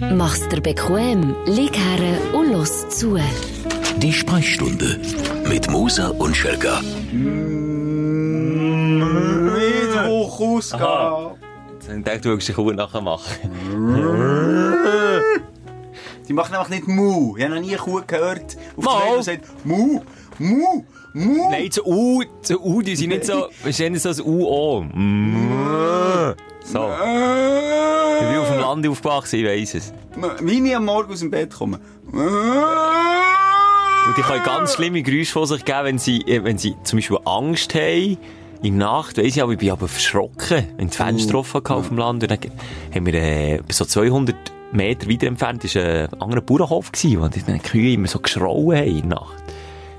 Mach's dir bequem, lieg her und los zu. Die Sprechstunde mit Musa und Schelga. Mittwoch Ausgabe. Jetzt habe ich gedacht, du willst dich Kuh nachher machen. Die machen einfach nicht Mu. Ich habe noch nie eine Kuh gehört, auf Mal. der sagt Mu, Mu, Mu. Nein, zu U, zu U, die sind nicht so, wir stehen so als U-O. Mm. So. Ich bin auf dem Land aufgewachsen, ich weiss es. Wie ich am Morgen aus dem Bett komme. Und die können ganz schlimme Geräusche von sich geben, wenn sie, äh, wenn sie zum Beispiel Angst haben. In der Nacht, weiss ich, aber ich bin aber verschrocken, wenn die Fenster offen hatten auf dem Land. Und dann haben wir, äh, so 200 Meter weiter entfernt, ist ein anderer Bauernhof wo die Kühe immer so geschrauen haben in der Nacht.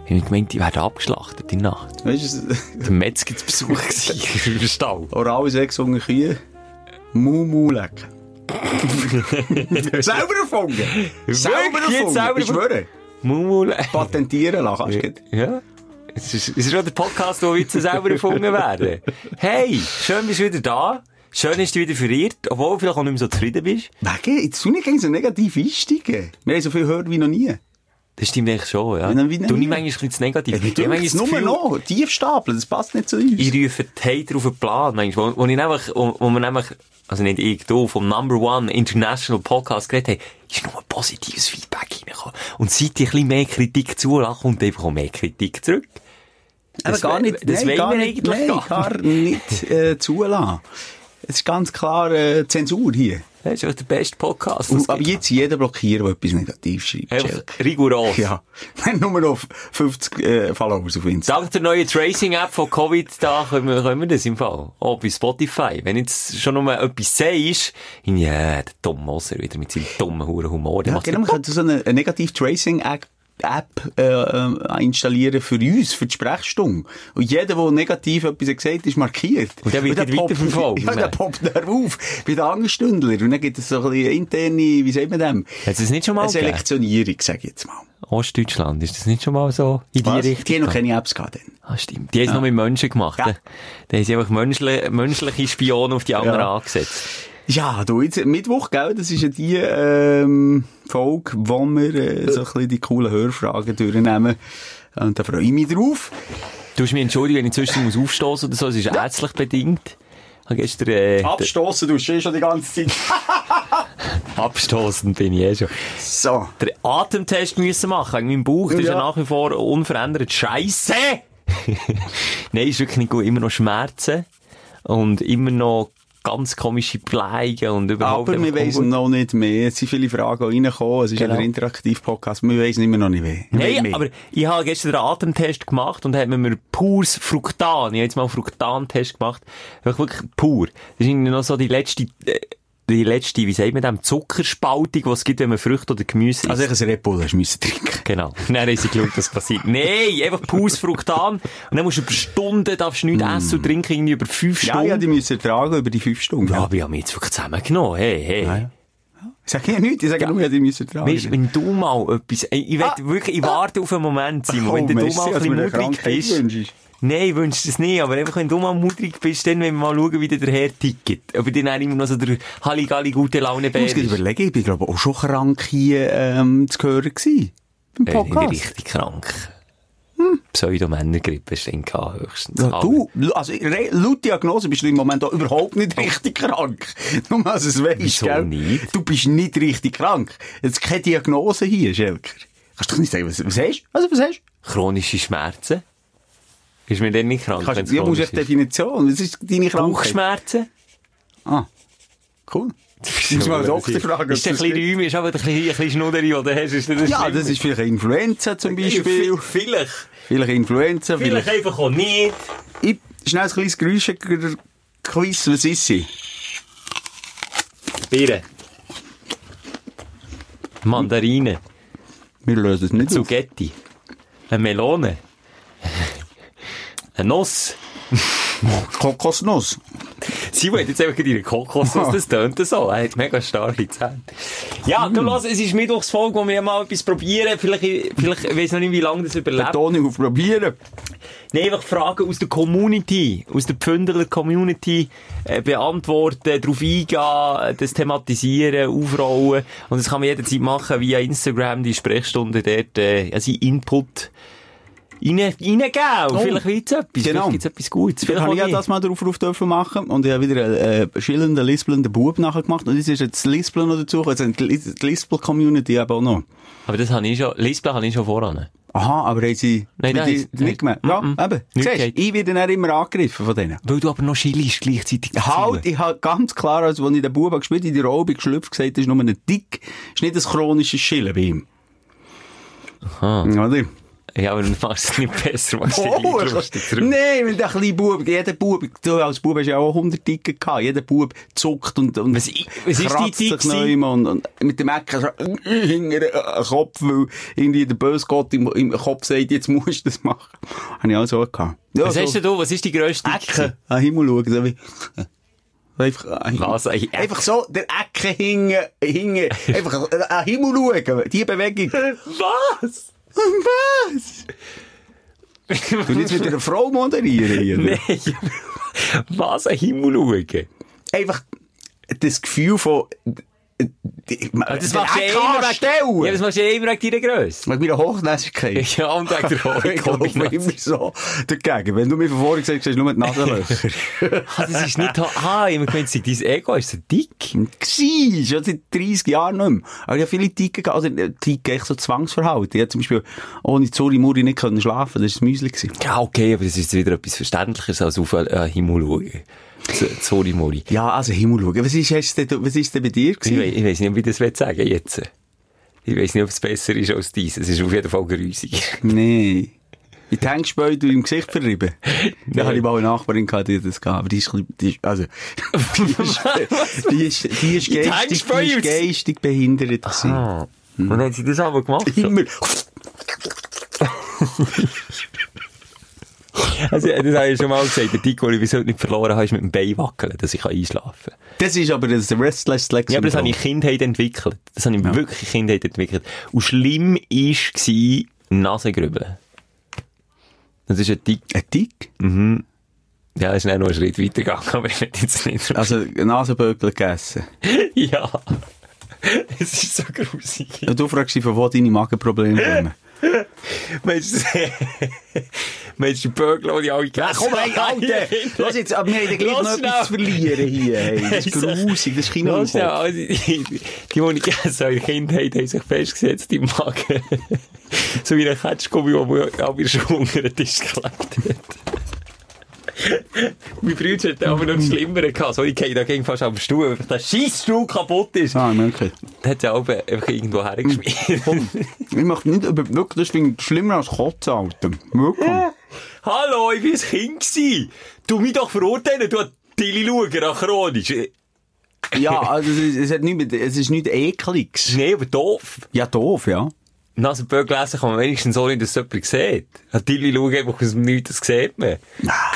Ich habe gemeint, die werden abgeschlachtet in der Nacht. Weißt du, Der Metzger zu Besuch gewesen, im Stall. Oral sechs Hunger Kühe. Mu, Mu lecken. selber erfunden. selber erfunden. selber ich schwöre. Mumul. Patentieren lassen. kannst du Ja. Es ist, es ist schon der Podcast, wo Witze selber erfunden werden. Hey, schön bist du wieder da. Schön hast du wieder verirrt, obwohl du vielleicht auch nicht mehr so zufrieden bist. Wegen, jetzt tun nicht so negativ einsteigen. Wir haben so viel gehört wie noch nie. Das stimmt eigentlich schon, ja. Wie- wie- du nicht manchmal ein zu negativ. Ich Ich habe manchmal nur Gefühl, noch. Tief stapeln, das passt nicht zu uns. Ich rufe die Hater auf den Plan, manchmal. Wo, wo ich nämlich, wo, wo wir nämlich, also nicht ich, du, vom Number One International Podcast geredet haben, ist nur positives Feedback reingekommen. Und seit ich ein bisschen mehr Kritik zulasse, kommt einfach auch mehr Kritik zurück. Aber Das gar nicht, das nein, gar nicht, nein, gar gar nicht äh, zulassen. Es ist ganz klar äh, Zensur hier. Das ist auch der beste Podcast. Und, aber jetzt jeden blockieren, der etwas negativ schreibt. Schelke. rigoros. Ja. Nur noch 50 äh, Followers auf Instagram. Dank der neuen Tracing-App von Covid, da können wir, können wir das im Fall. Auch bei Spotify. Wenn jetzt schon nur etwas sagst, ja, der dumme Moser wieder mit seinem dummen Huren Humor. Ja, genau, man könnte so eine, eine Negativ-Tracing-App App äh, äh, installieren für uns, für die Sprechstunde. Und jeder, der negativ etwas gesagt hat, ist markiert. Und der wird dann poppt- weiterverfolgt, Ja, der man. poppt dann auf, bei den Angststündler. Und dann gibt es so ein bisschen interne, wie sagt man dem? Hat es nicht schon mal Eine? Selektionierung, sag ich jetzt mal. Ostdeutschland, ist das nicht schon mal so in die Was? Richtung? Die haben noch keine Apps gehabt. Dann. Ah, stimmt. Die haben es noch mit Menschen gemacht. Ja. Ja. Da haben sie einfach menschliche, menschliche Spione auf die anderen Ja. angesetzt. Ja, du, jetzt Mittwoch, gell, das ist ja die ähm, Folge, wo wir äh, so ein bisschen die coolen Hörfragen durchnehmen. Und da freue ich mich drauf. Du musst mich entschuldigen, wenn ich zwischen muss aufstoßen oder so, es ist ärztlich bedingt. Ich habe gestern, äh, Abstoßen, du stehst schon die ganze Zeit. abstoßen bin ich eh schon. So. den Atemtest müssen machen. In meinem Bauch, ist ja Ja. nach wie vor unverändert. Scheiße! Nein, ist wirklich nicht gut. Immer noch Schmerzen. Und immer noch ganz komische Bleigen und überhaupt. Aber wir wissen noch nicht mehr. Es sind viele Fragen reingekommen. Es ist Genau. ein Interaktiv-Podcast. Wir wissen immer noch nicht mehr. Nein, mehr. aber ich habe gestern den Atemtest gemacht und haben mir pures Fruktan, ich habe jetzt mal einen Fruktan-Test gemacht, wirklich, wirklich pur. Das ist irgendwie noch so die letzte, äh, die letzte, wie sagt man dem, Zuckerspaltung, die es gibt, wenn man Früchte oder Gemüse isst. Also ich ein Red Bull hast müssen trinken. Genau. Dann haben sie geschaut, was passiert. Nein, einfach pures Fruktan. Und dann musst du über Stunden, darfst du nichts essen und trinken, irgendwie über fünf Ja, Stunden. ja, die müssen tragen über die fünf Stunden. Ja, aber ich habe mich jetzt wirklich zusammengenommen. Hey, hey. Ja, ja. Ich sage ja nichts, ich sage nur, ja, die müssen tragen. Weißt, wenn du mal etwas, ey, ich, will wirklich, ich warte auf einen Moment, Simon, wenn du Ah. merci, mal ein du bisschen Krankheit bist. wünschst. Nein, ich wünsche das nicht, aber einfach, wenn du mal mudrig bist, dann wollen wir mal schauen, wie der Herr tickt. Ob ich dann auch immer noch so der Halligalli gute Laune Ich muss überlegen, ich bin glaube auch schon krank hier ähm, zu hören gewesen. Beim Äh, Ich bin Podcast. richtig krank. Pseudomännergrippe gehabt, höchstens. Ja, du, also, laut Diagnose bist du im Moment auch überhaupt nicht richtig krank. Nur mal, es Wieso gell? nicht? Du bist nicht richtig krank. Jetzt keine Diagnose hier, Schelker. Kannst du doch nicht sagen, was, was hast du? Also, was hast du? Chronische Schmerzen. Ist mir dann nicht krank, Kannst, ja, musst du Definition. Was ist deine? Krankheit? Bauchschmerzen? Ah, cool. Muss mal einen Doktor fragen. Ist der ein ob das bisschen geht. räumig, ist aber ein bisschen, ein bisschen Schnudderi, oder hast Ist das Ja, das ist vielleicht Influenza zum Beispiel. Vielleicht. Vielleicht Influenza. Vielleicht einfach auch nicht. Ich, schnell ein kleines Geräusch-Quiz. Was ist sie? Bier. Mandarine. Wir lösen es nicht. Zugetti. Eine Melone. Eine Nuss. Kokosnuss. Sie wollte jetzt einfach ihre Kokosnuss, das tönt so. Er hat mega starke Zähne. Ja, du lass, es ist Mittwochsfolge, wo wir mal etwas probieren. Vielleicht, vielleicht, ich weiss noch nicht, wie lange das überlebt. Betonung auf probieren. Nein, einfach Fragen aus der Community, aus der Pfündeler Community äh, beantworten, darauf eingehen, das thematisieren, aufrollen. Und das kann man jederzeit machen via Instagram, die Sprechstunde dort, äh, also Input rein, reingeben. Oh. vielleicht wird's etwas, Genau. vielleicht gibt's etwas Gutes. Vielleicht habe ich ja auch das mal drauf, drauf dürfen machen und ich habe wieder einen äh, schillernden, lispelnden Bub nachher gemacht und jetzt ist jetzt das Lispeln noch dazu, also die Lis- die Lispel-Community eben auch noch. Aber das habe ich schon, Lispel habe ich schon voran. Aha, aber haben sie Nein, nein, die- nein. nicht gemerkt? Ja, Mm-mm. eben. Nicht Siehst, ich werde dann immer angegriffen von denen. Weil du aber noch chillst gleichzeitig. Halt, ich habe ganz klar, als ich den Bub habe gespielt in die Robe geschlüpft, gesagt, das ist nur ein Dick, ist nicht ein chronisches Schillen bei ihm. Aha. Oder? Ja, aber du machst es nicht besser, machst du Oh, dich lustig drauf. Nein, wenn der kleine Bub, jeder Bub, du als Bub hast ja auch 100 Dicken gehabt, jeder Bub zuckt und, und Was was ist die kratzt sich und, und mit dem Ecken so, hinter den Kopf, weil irgendwie der böse Gott im, im Kopf sagt, jetzt musst du das machen. Habe ich auch so gehabt. Ja, Was so hast du, was ist die grösste Ecken an den Himmel schauen, so wie, einfach, an- Was? Ein einfach so, der Ecken hingen, hingen, einfach an Himmel schauen, die Bewegung. Was? Was? Und jetzt mit einer Frau moderieren hier. Nein. Was? Ein Himmel schauen? einfach das Gefühl von, Das machst du ja immer wegen, ja, das machst du ja immer wegen deiner Grösse. Mit meiner Hochnäsigkeit. Ja, und wegen der Ich laufe immer so dagegen. Wenn du mir von vorher gesagt hast, nur die Nasenlöcher. Ah, das ist nicht, ah, ich meine, dein Ego ist so dick. Gsi, schon seit 30 Jahren nicht mehr. Aber ich habe viele Ticken gehabt, also äh, Ticken, echt so Zwangsverhalten. Ich habe zum Beispiel ohne Zuri Muri nicht können schlafen, das war das Müsli. Ja, okay, aber das ist wieder etwas Verständlicheres als auf einen Himmel schauen. So- Sorry, Mori. Ja, also Himmel schauen. Was ist, hast denn, was ist denn bei dir Ich, gewesen? we ich weiss nicht, ob ich das will sagen jetzt. Ich weiss nicht, ob es besser ist als dies. Es ist auf jeden Fall grusig. Nee. In die Hängespäu du im Gesicht verrieben. Da Nein. habe ich mal eine Nachbarin gehabt, die das gehabt. Aber die ist, die ist, also, die ist, die ist, die geistig, die ist geistig behindert gewesen. Ah. Und haben sie das aber gemacht. Immer. Also, das habe ich schon mal gesagt. Der Tick, den ich heute nicht verloren habe, ist mit dem Bein wackeln, dass ich einschlafen kann. Das ist aber das Restless Leg Ja, aber das habe ich. Kindheit entwickelt. Das habe ich wirklich Kindheit entwickelt. Und schlimm war Nasengrübeln. Das ist ein Tick. Ein Tick? Ja, das ist dann noch einen Schritt weiter gegangen, aber ich will jetzt nicht. Also, Nasenböckel gegessen. ja. Es ist so grusig. Ja, Du fragst dich, von wo deine Magenprobleme kommen. Meinst du, du die alle Ja, komm, hey, Alter! Lass jetzt, aber wir haben ja gleich Lass noch etwas zu schnell. verlieren hier. Hey. Das ist grusig, das ist also, die, die, die, die ich in der Kindheit, haben sich festgesetzt im Magen. so wie ein Ketschgummi, der mir auch wieder schon unter den Tisch gelegt hat. mein Bruder hat aber noch Schlimmere gehabt. So, ich gehe da gegen fast am Stuhl, weil der kaputt ist. Ah, merke. Der hat ja auch einfach irgendwo hergeschmissen. Ich möchte nicht, wirklich, das finde ich schlimmer als Kotzen, Alter. Wirklich. Hallo, ich war ein Kind. gewesen. Du mich doch verurteilen, du Tilly schauen, chronisch. Ja, also, es ist, es hat nicht, mit- es ist nicht ekliges. Nee, aber doof. Ja, doof, ja. Nasenböck lesen kann man wenigstens so nicht, dass jemand sieht. Tilly schauen einfach aus dem Nichts, das sieht man. Ah,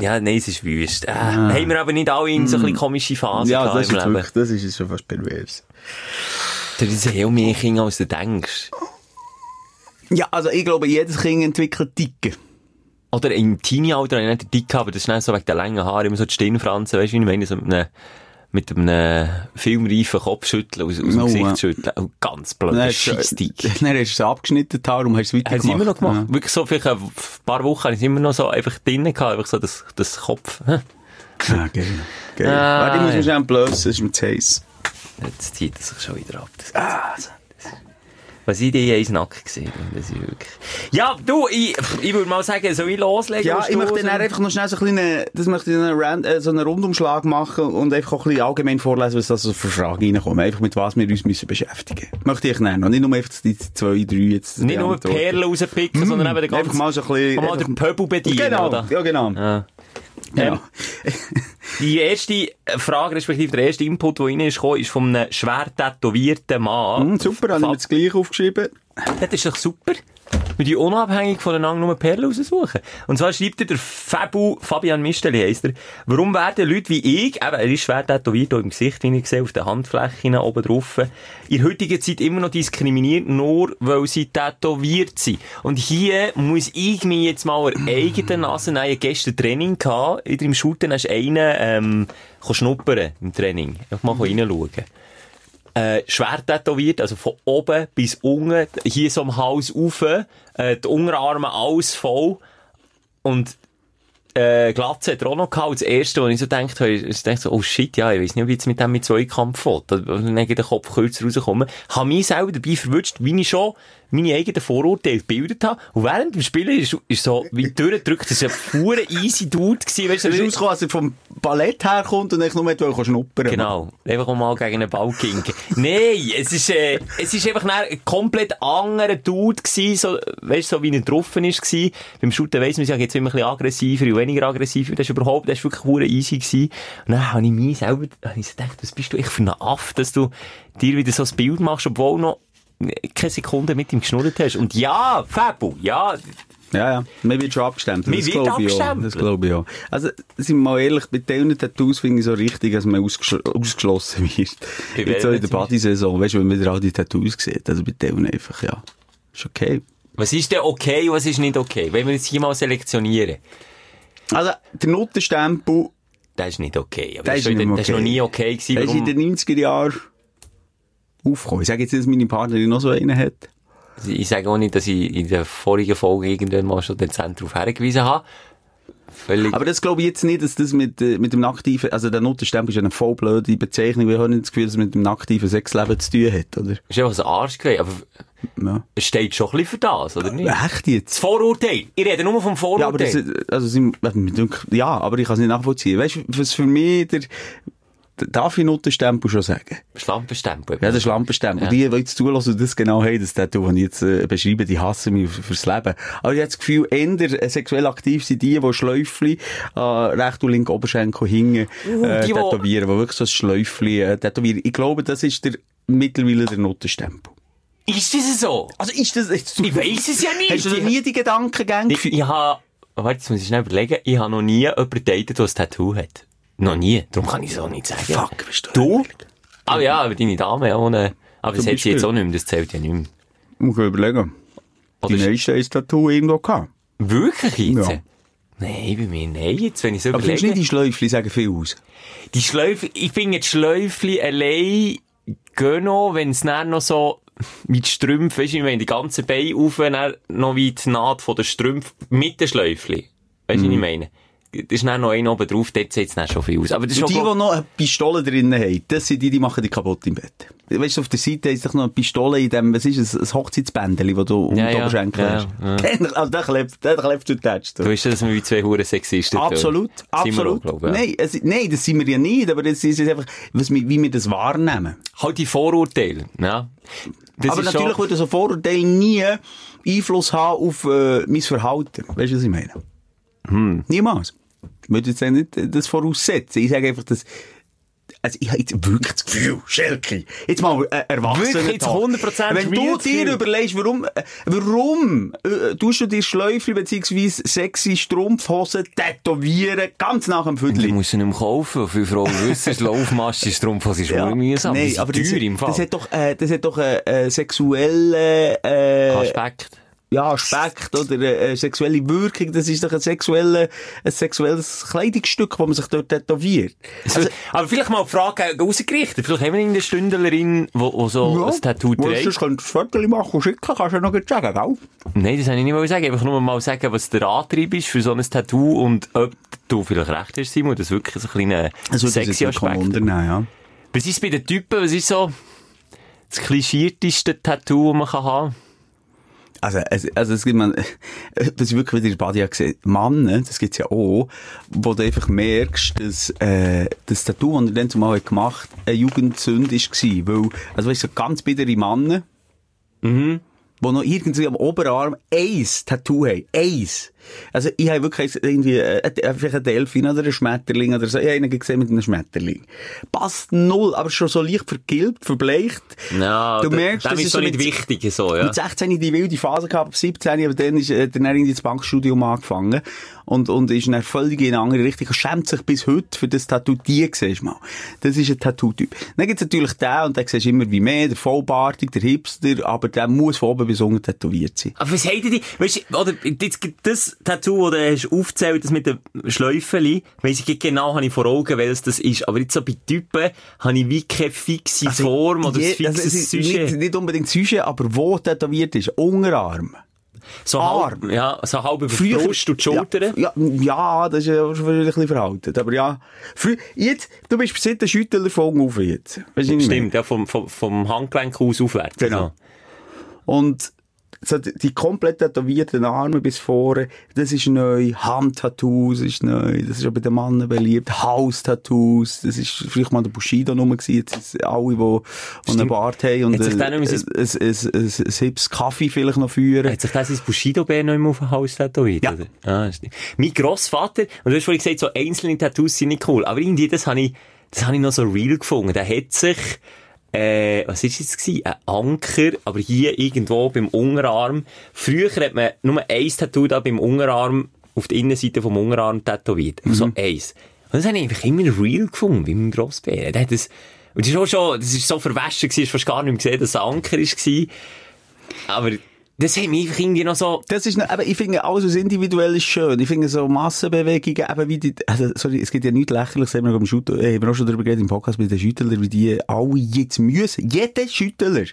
Ja, nein, es ist wüst. Äh, Haben wir aber nicht alle in so ein komische Phasen ja, das ist im Leben. wirklich, das ist schon fast pervers. Das ist ja mehr Kinder, als du denkst. Ja, also ich glaube, jedes Kind entwickelt Ticken. Oder im Teenie-Alter habe ich nicht den Dick aber das ist dann so wegen der langen Haare, immer so die Stirnfransen, weißt du, wie ich meine, so mit einem, mit einem filmreifen Kopfschütteln, aus, aus dem Oh, Gesicht ja. schütteln. Und ganz blöd, hast du- Scheissdick. Dann hast du es abgeschnitten, darum hast du es weitergemacht. sie immer noch gemacht. Wirklich so, vielleicht ein paar Wochen habe ich es immer noch so einfach drinnen gehabt, einfach so das, das Kopf. Ja, ah, geil. geil. Ah, Warte, ich muss ja. mich schnell blösen, das ist mir zu heiß. Jetzt zieht es sich schon wieder ab. Das Ah, so. Was ich dir eins Nacken gesehen das ist wirklich... Ja, du, ich, ich würde mal sagen, soll ich loslegen? Ja, ich möchte dann einfach noch schnell so ein bisschen, das möchte ich dann Rand, äh, so einen Rundumschlag machen und einfach auch ein bisschen allgemein vorlesen, was da so für Fragen reinkommen. Einfach mit was wir uns müssen beschäftigen. Möchte ich nennen. Und nicht nur einfach die zwei, drei jetzt. Nicht nur. Perlen rauspicken, sondern eben den ganzen... Einfach mal so ein bisschen... mal den Pöbel bedienen, Genau, oder? ja genau. Ja. genau. Die erste Frage, respektive der erste Input, der rein ist, gekommen, ist von einem schwer tätowierten Mann. Hm, super, habe ich mir das gleich aufgeschrieben. Das ist doch super. Wir die unabhängig voneinander nur Perlen raussuchen. Und zwar schreibt er der Fabu, Fabian Misteli heisst er, warum werden Leute wie ich, eben, er ist schwer tätowiert im Gesicht, wie ich sehe, auf den Handflächen oben drauf, in heutiger Zeit immer noch diskriminiert, nur weil sie tätowiert sind. Und hier muss ich mir jetzt mal an eigene Nase nehmen. Gestern Training gehabt, wieder im Shooten hast du einen, ähm, schnuppern im Training. Einfach mal reinschauen äh, schwer tätowiert, also von oben bis unten, hier so am Hals rauf, äh, die Unterarme alles voll und äh, Glatze hat er auch noch gehabt. Und das erste, was ich so gedacht habe, ich so, oh shit, ja, ich weiß nicht, ich jetzt mit dem mit Zweikampf will. Dann den Kopf kürzer rauskommen. Habe mich selber dabei verwünscht, wie ich schon meine eigenen Vorurteile gebildet habe. Und während dem Spielen ist, ist so, wie durchgedrückt, das war ein pure easy Dude gewesen, weißt Du du. bist rausgekommen, als er vom Ballett herkommt und ich nur mit schnuppern Genau. Einfach mal gegen einen Ball kinken. Nein, es ist, äh, es ist einfach ein komplett anderer Dude gewesen, so, weißt du, so wie er drauf ist gewesen. Beim Shooten weiss man, ja, jetzt immer ein bisschen aggressiver und weniger aggressiver. Das ist überhaupt, das ist wirklich hure easy gewesen. Und dann habe ich mich selber, habe ich gedacht, was bist du echt für ein Aff, dass du dir wieder so ein Bild machst, obwohl noch keine Sekunde mit ihm geschnurrt hast. Und ja, Fabu, ja, Ja, ja. Man wird schon abgestimmt. Man Das wird glaube ich auch. abgestempelt. Das glaube ich auch. Also, sind wir mal ehrlich, bei diesen Tattoos finde ich so richtig, dass man ausgesch ausgeschlossen wird. Bei Jetzt so in der? Bodysaison, weißt du, wenn man wieder all die Tattoos sieht. Also bei denen einfach, ja. Ist okay. was ist denn okay, was ist nicht okay? Wenn wir jetzt hier mal selektionieren. Also, der Notenstempel, Das ist nicht okay. Aber Der das, ist nicht mehr das ist noch okay. nie okay gewesen. der ist in den 90er Jahren aufgekommen. Ich sage jetzt nicht, dass meine Partnerin noch so einen hat. Ich sage auch nicht, dass ich in der vorigen Folge irgendwann mal schon dezent darauf hingewiesen habe. Völlig. Aber das glaube ich jetzt nicht, dass das mit, äh, mit dem aktiven, also der Notenstempel ist eine voll blöde Bezeichnung. Wir haben nicht das Gefühl, dass es mit dem aktiven Sexleben zu tun hat, oder? ist einfach ein Arsch gewesen. Aber Ja. es steht schon ein bisschen für das, oder nicht? Echt jetzt? Das Vorurteil. Ich rede nur vom Vorurteil. Ja, aber das, also, dünkt- ja, aber ich kann es nicht nachvollziehen. Weißt du, was für mich der darf ich Notenstempel schon sagen? Schlampenstempel. Ja, der Schlampenstempel. Ja. Die, die jetzt zulassen das genau haben, das Tattoo, das ich jetzt äh, beschreibe, die hassen mich fürs Leben. Aber ich habe das Gefühl, eher äh, sexuell aktiv sind die, die Schläufli äh, recht und link Oberschenkel hinten äh, die, wo- tätowieren, die wirklich so ein Schläufli äh, tätowieren. Ich glaube, das ist der mittlerweile der Notenstempel. Ist das so? Also ist das jetzt... Ich weiss es ja nicht. Hast du nie die Gedankengänge Ich, gefühlt? ich habe, warte, jetzt muss ich schnell überlegen, ich habe noch nie jemanden datet, der ein Tattoo hat. Noch nie. Darum kann ich es auch nicht sagen. Fuck, bist du... Du? Ah ja, aber deine Dame ohne. Aber das Zum hat sie jetzt auch nicht mehr, das zählt ja nicht mehr. Muss ich überlegen. Oder Die ist- meisten haben ein Tattoo irgendwo gehabt. Wirklich jetzt? Ja. Nein, bei mir nein, jetzt, wenn ich so Aber findest du überlege. nicht, die Schläufli sagen viel aus? Die Schläufe, ich finde die Schläufli allein gehen noch, wenn es dann noch so wie die Strümpfe, weisst du, ich meine, die ganzen Beine auf, dann noch wie die Naht von der Strümpfe mit den Schläufli. Weisst du, Mhm. was ich meine? Da ist dann noch einer oben drauf, dort sieht es dann schon viel aus. Aber das die, die glaub- noch eine Pistole drinnen haben, das sind die, die machen die kaputt im Bett. Weißt du, auf der Seite ist doch noch eine Pistole in dem, was ist es, ein Hochzeitsbändeli, das du um Ja, die ja, Oberschenkel ja, hast. ja. Also, da klebt, klebt du tätst. Du weißt, dass wir wie zwei Huren Sexisten tun. Absolut, Sind wir auch, absolut. glaub ja. Nein, es, nein, das sind wir ja nicht, aber das ist einfach, was, wie wir das wahrnehmen. Halt die Vorurteile, ja. Das aber natürlich würde so ein Vorurteil nie Einfluss haben auf äh, mein Verhalten. Weißt du, was ich meine? Hm. Niemals. Ich würde jetzt nicht das voraussetzen. Ich sage einfach, dass also ich habe jetzt wirklich das Gefühl, Schelke, jetzt mal äh, erwachsen. Wirklich jetzt 100% Wenn du das dir Gefühl. überlegst, warum, äh, warum äh, tust du dir Schläufli beziehungsweise sexy Strumpfhosen tätowieren, ganz nach dem Du Viertel? musst sie nicht mehr kaufen. Viele Frauen wissen, das Laufmaske ist das ja. mühsam. Nein, die aber das, teuer im Fall. das hat doch, äh, das hat doch äh, äh, sexuelle äh, Aspekt. Ja, Aspekt oder äh, äh, sexuelle Wirkung. Das ist doch ein, sexuelle, ein sexuelles Kleidungsstück, das man sich dort tätowiert. Also, aber vielleicht mal die Frage rausgerichtet. Vielleicht haben wir eine Stündlerin, die, so ein Tattoo trägt. das könntest du ein Foto machen und schicken, kannst du ja noch gleich sagen, gell? Nein, das wollte ich nicht mal sagen. Einfach nur mal sagen, was der Antrieb ist für so ein Tattoo und ob du vielleicht recht hast, Simon, das wirklich so ein kleiner uns sexy nicht Aspekt. ja. Was ist bei den Typen, was ist so das klischierteste Tattoo, das man kann haben Also, also, also es gibt man, das ich wirklich wieder in Badia gesehen. Männer, das gibt's ja auch, wo du einfach merkst, dass, äh, das Tattoo, das er dann zumal hat gemacht hat, eine Jugendsünde war. Weil, also weißt du, so ganz bittere Männer, Mhm. wo noch irgendwie am Oberarm eins Tattoo haben. Eins. Also, ich habe wirklich irgendwie, äh, einfach einen Delfin oder einen Schmetterling oder so. Ich habe einen gesehen mit einem Schmetterling. Passt null, aber schon so leicht vergilbt, verbleicht. Ja, Du merkst, das ist so nicht mit- wichtig, so, ja. Mit 16 die wilde Phase gehabt, ab 17, aber dann ist, äh, dann irgendwie das Bankstudium angefangen. Und, und ist dann völlig in eine andere Richtung. Er schämt sich bis heute für das Tattoo. Die siehst du mal. Das ist ein Tattoo-Typ. Dann gibt's natürlich den, und den siehst du immer wie mehr, der Vollbartig, der Hipster, aber der muss von oben bis unten tätowiert sein. Aber was habt ihr die, weißt du, oder, jetzt, gibt das Tattoo, das du hast aufgezählt, das mit den Schläufeli, weiss ich genau, habe ich vor Augen, welches das ist. Aber jetzt so bei Typen, habe ich wie keine fixe Form oder ein je- also fixes es ist Sujet. nicht, nicht unbedingt Sujet, aber wo tätowiert ist. Unterarm. so Arm. halb, ja, so halb über die Brust und die Schultern. Ja, ja, ja, das ist ja schon ein bisschen veraltet. Aber ja, früher, jetzt, du bist seit der Schüttler von auf jetzt. Weißt? Stimmt, ja, vom, vom, vom Handgelenk aus aufwärts. Genau. Und so die, komplett tätowierten Arme bis vorne, das ist neu. Handtattoos ist neu. Das ist auch bei den Männern beliebt. Haustattoos. Das ist vielleicht mal der Bushido Nummer gewesen. Jetzt ist alle, die, die einen Bart haben und ein, ein, ein, hips Kaffee vielleicht noch führen. Hat sich das ins Bushido-Bär noch immer auf den Hals tätowiert? Ja. Oder? Ah, stimmt. Mein Grossvater, und du hast vorhin gesagt, so einzelne Tattoos sind nicht cool, aber irgendwie, das habe ich, das habe ich noch so real gefunden. Der hat sich, äh, was ist jetzt gewesen? Ein Anker, aber hier irgendwo beim Unterarm. Früher hat man nur ein Tattoo da beim Unterarm, auf der Innenseite vom Unterarm tätowiert. So eins. Und das habe ich einfach immer real gefunden, wie mein Grossbär. Der hat das, und das ist auch schon, das ist so verwaschen gewesen, hast fast gar nicht mehr gesehen, dass es ein Anker war. Aber, das hat mich irgendwie noch so, Das ist, noch- aber ich finde, alles was individuell ist schön. Ich finde so Massenbewegungen, eben wie die, also, sorry, es gibt ja nichts lächerliches, haben wir, Schüttler, äh, haben wir auch schon darüber geredet im Podcast mit den Schüttler, wie die alle jetzt müssen. Jeder Schüttler.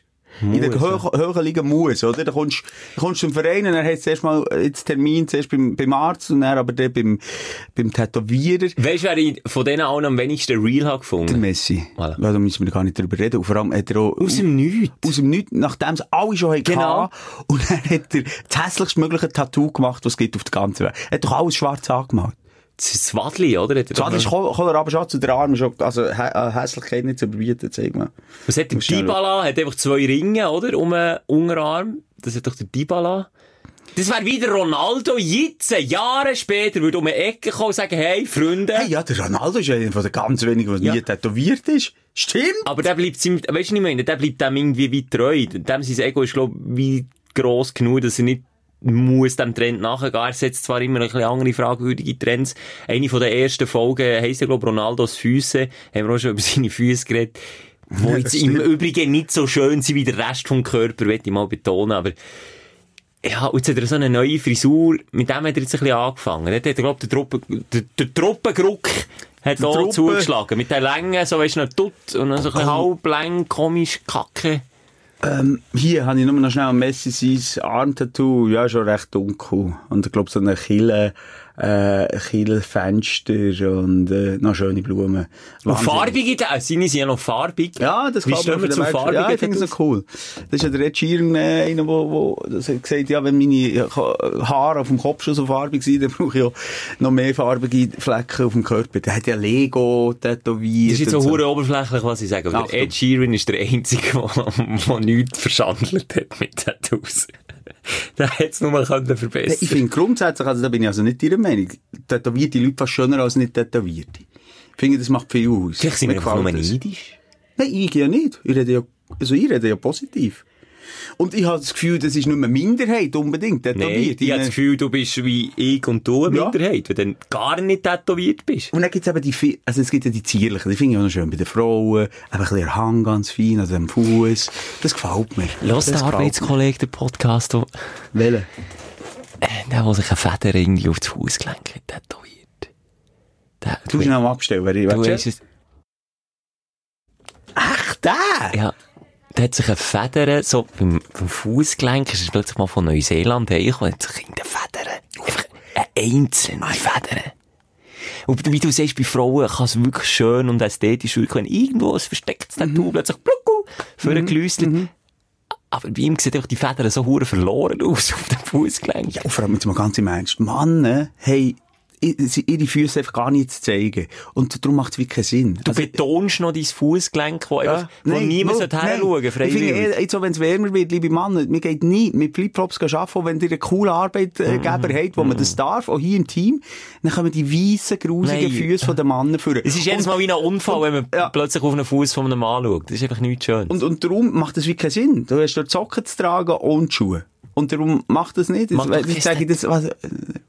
In der Muss, Höhe, Höhe liegen muss, oder? Da kommst, da kommst du zum Verein und hast du zuerst mal jetzt Termin, zuerst beim, beim Arzt und dann aber dann beim, beim Tätowierer. Weißt du, wer ich von denen allen am wenigsten real Der gefunden? Messi. Voilà. Ja, da müssen wir gar nicht drüber reden. Und vor allem hat er auch, Aus dem Nichts. aus dem Nichts, nachdem es alle schon hatten. Genau. Und dann hat er das hässlichst mögliche Tattoo gemacht, was es gibt auf der ganzen Welt. Er hat doch alles schwarz angemalt. Das Wadli, oder? Er Das ist noch- Koller aber schon zu den Armen schon, also äh, Hässlichkeit nicht zu überbieten, zeig mal. Was hat der Dybala? Hat einfach zwei Ringe, oder? Um den Unterarm. Das hat doch der Dybala. Das wäre wieder Ronaldo jetzt, Jahre später, würde um eine Ecke kommen und sagen, hey, Freunde. Hey, ja, der Ronaldo ist einer von den ganz wenigen, der Ja. nie tätowiert ist. Stimmt! Aber der bleibt weißt du, ich meine? Der bleibt dem irgendwie wie treu. Dem sein Ego ist, glaub ich, wie gross genug, dass er nicht muss dem Trend nachgehen. Er setzt zwar immer ein bisschen andere fragwürdige Trends. Eine von der ersten Folgen heisst ja, glaub ich, Ronaldos Füße. Haben wir auch schon über seine Füße geredet. Wo jetzt im Übrigen nicht so schön sind wie der Rest vom Körper, möchte ich mal betonen, aber ja, und jetzt hat er so eine neue Frisur, mit dem hat er jetzt ein bisschen angefangen. Dort hat er, glaub, der Truppen, der, der Truppengruck hat Der auch Truppe. zugeschlagen. Mit der Länge, so weisst du, noch tut, und dann so ein bisschen halb lang, komisch, kacke. Ähm, hier habe ich nur noch schnell Messi sein Armtattoo, ja, schon recht dunkel. Und ich glaube, so eine Kille, äh, Kille-Fenster und, äh, noch schöne Blumen. Und Wahnsinn. farbige, Ta- seine sind ja noch farbig. Ja, das Wie stehen wir zu farbigen Ja, ich finde es noch cool. Das ist ja der Ed Sheeran, äh, einer, wo, wo, das hat gesagt, ja, wenn meine Haare auf dem Kopf schon so farbig sind, dann brauche ich auch noch mehr farbige Flecken auf dem Körper. Der hat ja Lego tätowiert. Das ist jetzt und so hure oberflächlich, was ich sage. Aber Achtung. Ed Sheeran ist der Einzige, der nichts verschandelt hat mit Tattoos. Der hätte es nur mal können verbessern Ich finde grundsätzlich, also da bin ich also nicht Ihrer Meinung, tätowierte Leute fast schöner als nicht tätowierte. Ich finde, das macht viel aus. Vielleicht sind wir einfach nur neidisch. Nein, ich ja nicht. Ich rede ja, also ich rede ja positiv. Und ich habe das Gefühl, das ist nicht mehr Minderheit unbedingt tätowiert. ich habe das Gefühl, du bist wie ich und du eine Ja. Minderheit, wenn du dann gar nicht tätowiert bist. Und dann gibt's eben die, also es gibt ja die zierlichen, die finde ich auch noch schön bei den Frauen, eben ein bisschen der Hang ganz fein, also am Fuß. Das gefällt mir. Lass den gefällt Arbeitskollege, den Podcast, der, mir. Welchen? der, der sich eine Feder irgendwie auf das Fußgelenk tätowiert. Der, Du musst ihn noch abstellen, wer ich es, Ach, der! ja. Der hat sich eine Feder, so beim, beim Fußgelenk, ist plötzlich mal von Neuseeland hergekommen, hat sich in den Federn, einfach eine einzelne Feder. Und wie du siehst, bei Frauen kann es wirklich schön und ästhetisch wirken, wenn irgendwo ein verstecktes Tattoo plötzlich plucku, für ein Glüsschen. Aber bei ihm sieht einfach die Federn so hure verloren aus auf dem Fußgelenk. Und vor allem jetzt mal ganz im Ernst. Männer haben sie- ihre Füße einfach gar nicht zu zeigen. Und darum macht es wirklich keinen Sinn. Du Also, betonst noch dein Fußgelenk, wo, einfach, wo nein, niemand no, sollte hinschauen Ich finde eher, jetzt auch wenn es wärmer wird, liebe Männer, mir geht nie mit Flipflops arbeiten, wenn ihr einen coolen Arbeitgeber Mhm. habt, wo man das darf, auch hier im Team, dann kommen die weißen, grusigen Nein. Füße von den Männern führen. Es ist jedes Mal wie ein Unfall, wenn man ja. plötzlich auf einen Fuß von einem Mann schaut. Das ist einfach nichts Schönes. Und, und darum macht das wie keinen Sinn. Du hast dort Socken zu tragen und Schuhe. Und darum macht das nicht. Jetzt kein sage ich das, was, äh,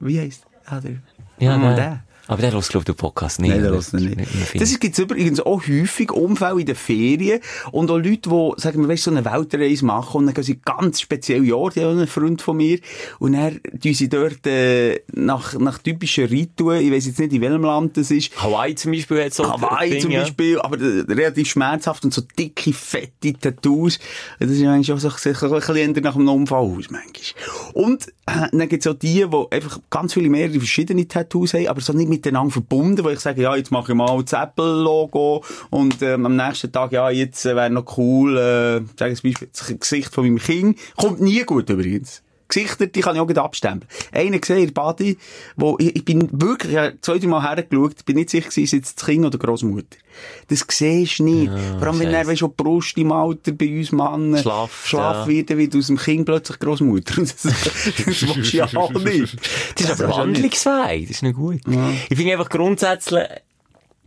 wie heisst, ah, der, ja, der. Aber der hört, glaube ich, den Podcast nicht. Nein, der Das hört nicht. mehr Das gibt es übrigens auch häufig Unfälle in den Ferien und auch Leute, die, sagen wir, weißt, so eine Weltreise machen und dann gehen sie ganz speziell Jahr, die haben einen Freund von mir und dann tun sie dort äh, nach, nach typischen Ritualen, ich weiss jetzt nicht, in welchem Land das ist, Hawaii zum Beispiel hat so Hawaii Dinge, zum ja. Beispiel, aber äh, relativ schmerzhaft und so dicke, fette Tattoos. Das ist eigentlich auch so, sieht ein bisschen nach einem Unfall aus, manchmal. Und äh, dann gibt's auch die, die einfach ganz viele mehrere verschiedene Tattoos haben, aber so nicht miteinander verbunden, wo ich sage, ja, jetzt mache ich mal das Apple-Logo und ähm, am nächsten Tag, ja, jetzt äh, wäre noch cool, äh, sagen zum Beispiel, das Gesicht von meinem Kind. Kommt nie gut übrigens. Gesichter, die kann ich auch gleich abstempeln. Einer gesehen der Body, wo, ich, ich bin wirklich, ja, zwei, drei Mal hergeschaut, bin nicht sicher gewesen, ist jetzt das Kind oder Großmutter. Das siehst du nicht. Vor allem, wenn er, du, die Brust im Alter bei uns Mann Schlaff, schlaff ja. wird, wird aus dem Kind plötzlich Großmutter. Das, das willst du ja auch nicht. Das ist aber wandlungsfähig, das ist nicht gut. Ich finde einfach grundsätzlich,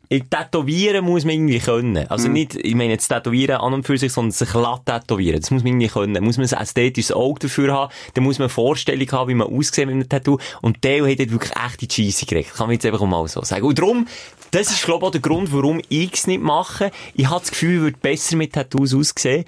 Tätowieren muss man irgendwie können. Mhm. Also nicht, ich meine jetzt Tätowieren an und für sich, sondern sich glatt tätowieren. Das muss man irgendwie können. Muss man ein ästhetisches Auge dafür haben. Dann muss man eine Vorstellung haben, wie man aussieht mit einem Tattoo. Und der hat dort wirklich echte Scheisse gekriegt. Kann man jetzt einfach mal so sagen. Und darum, das ist, glaube ich, auch der Grund, warum ich es nicht mache. Ich habe das Gefühl, ich würde besser mit Tattoos aussehen.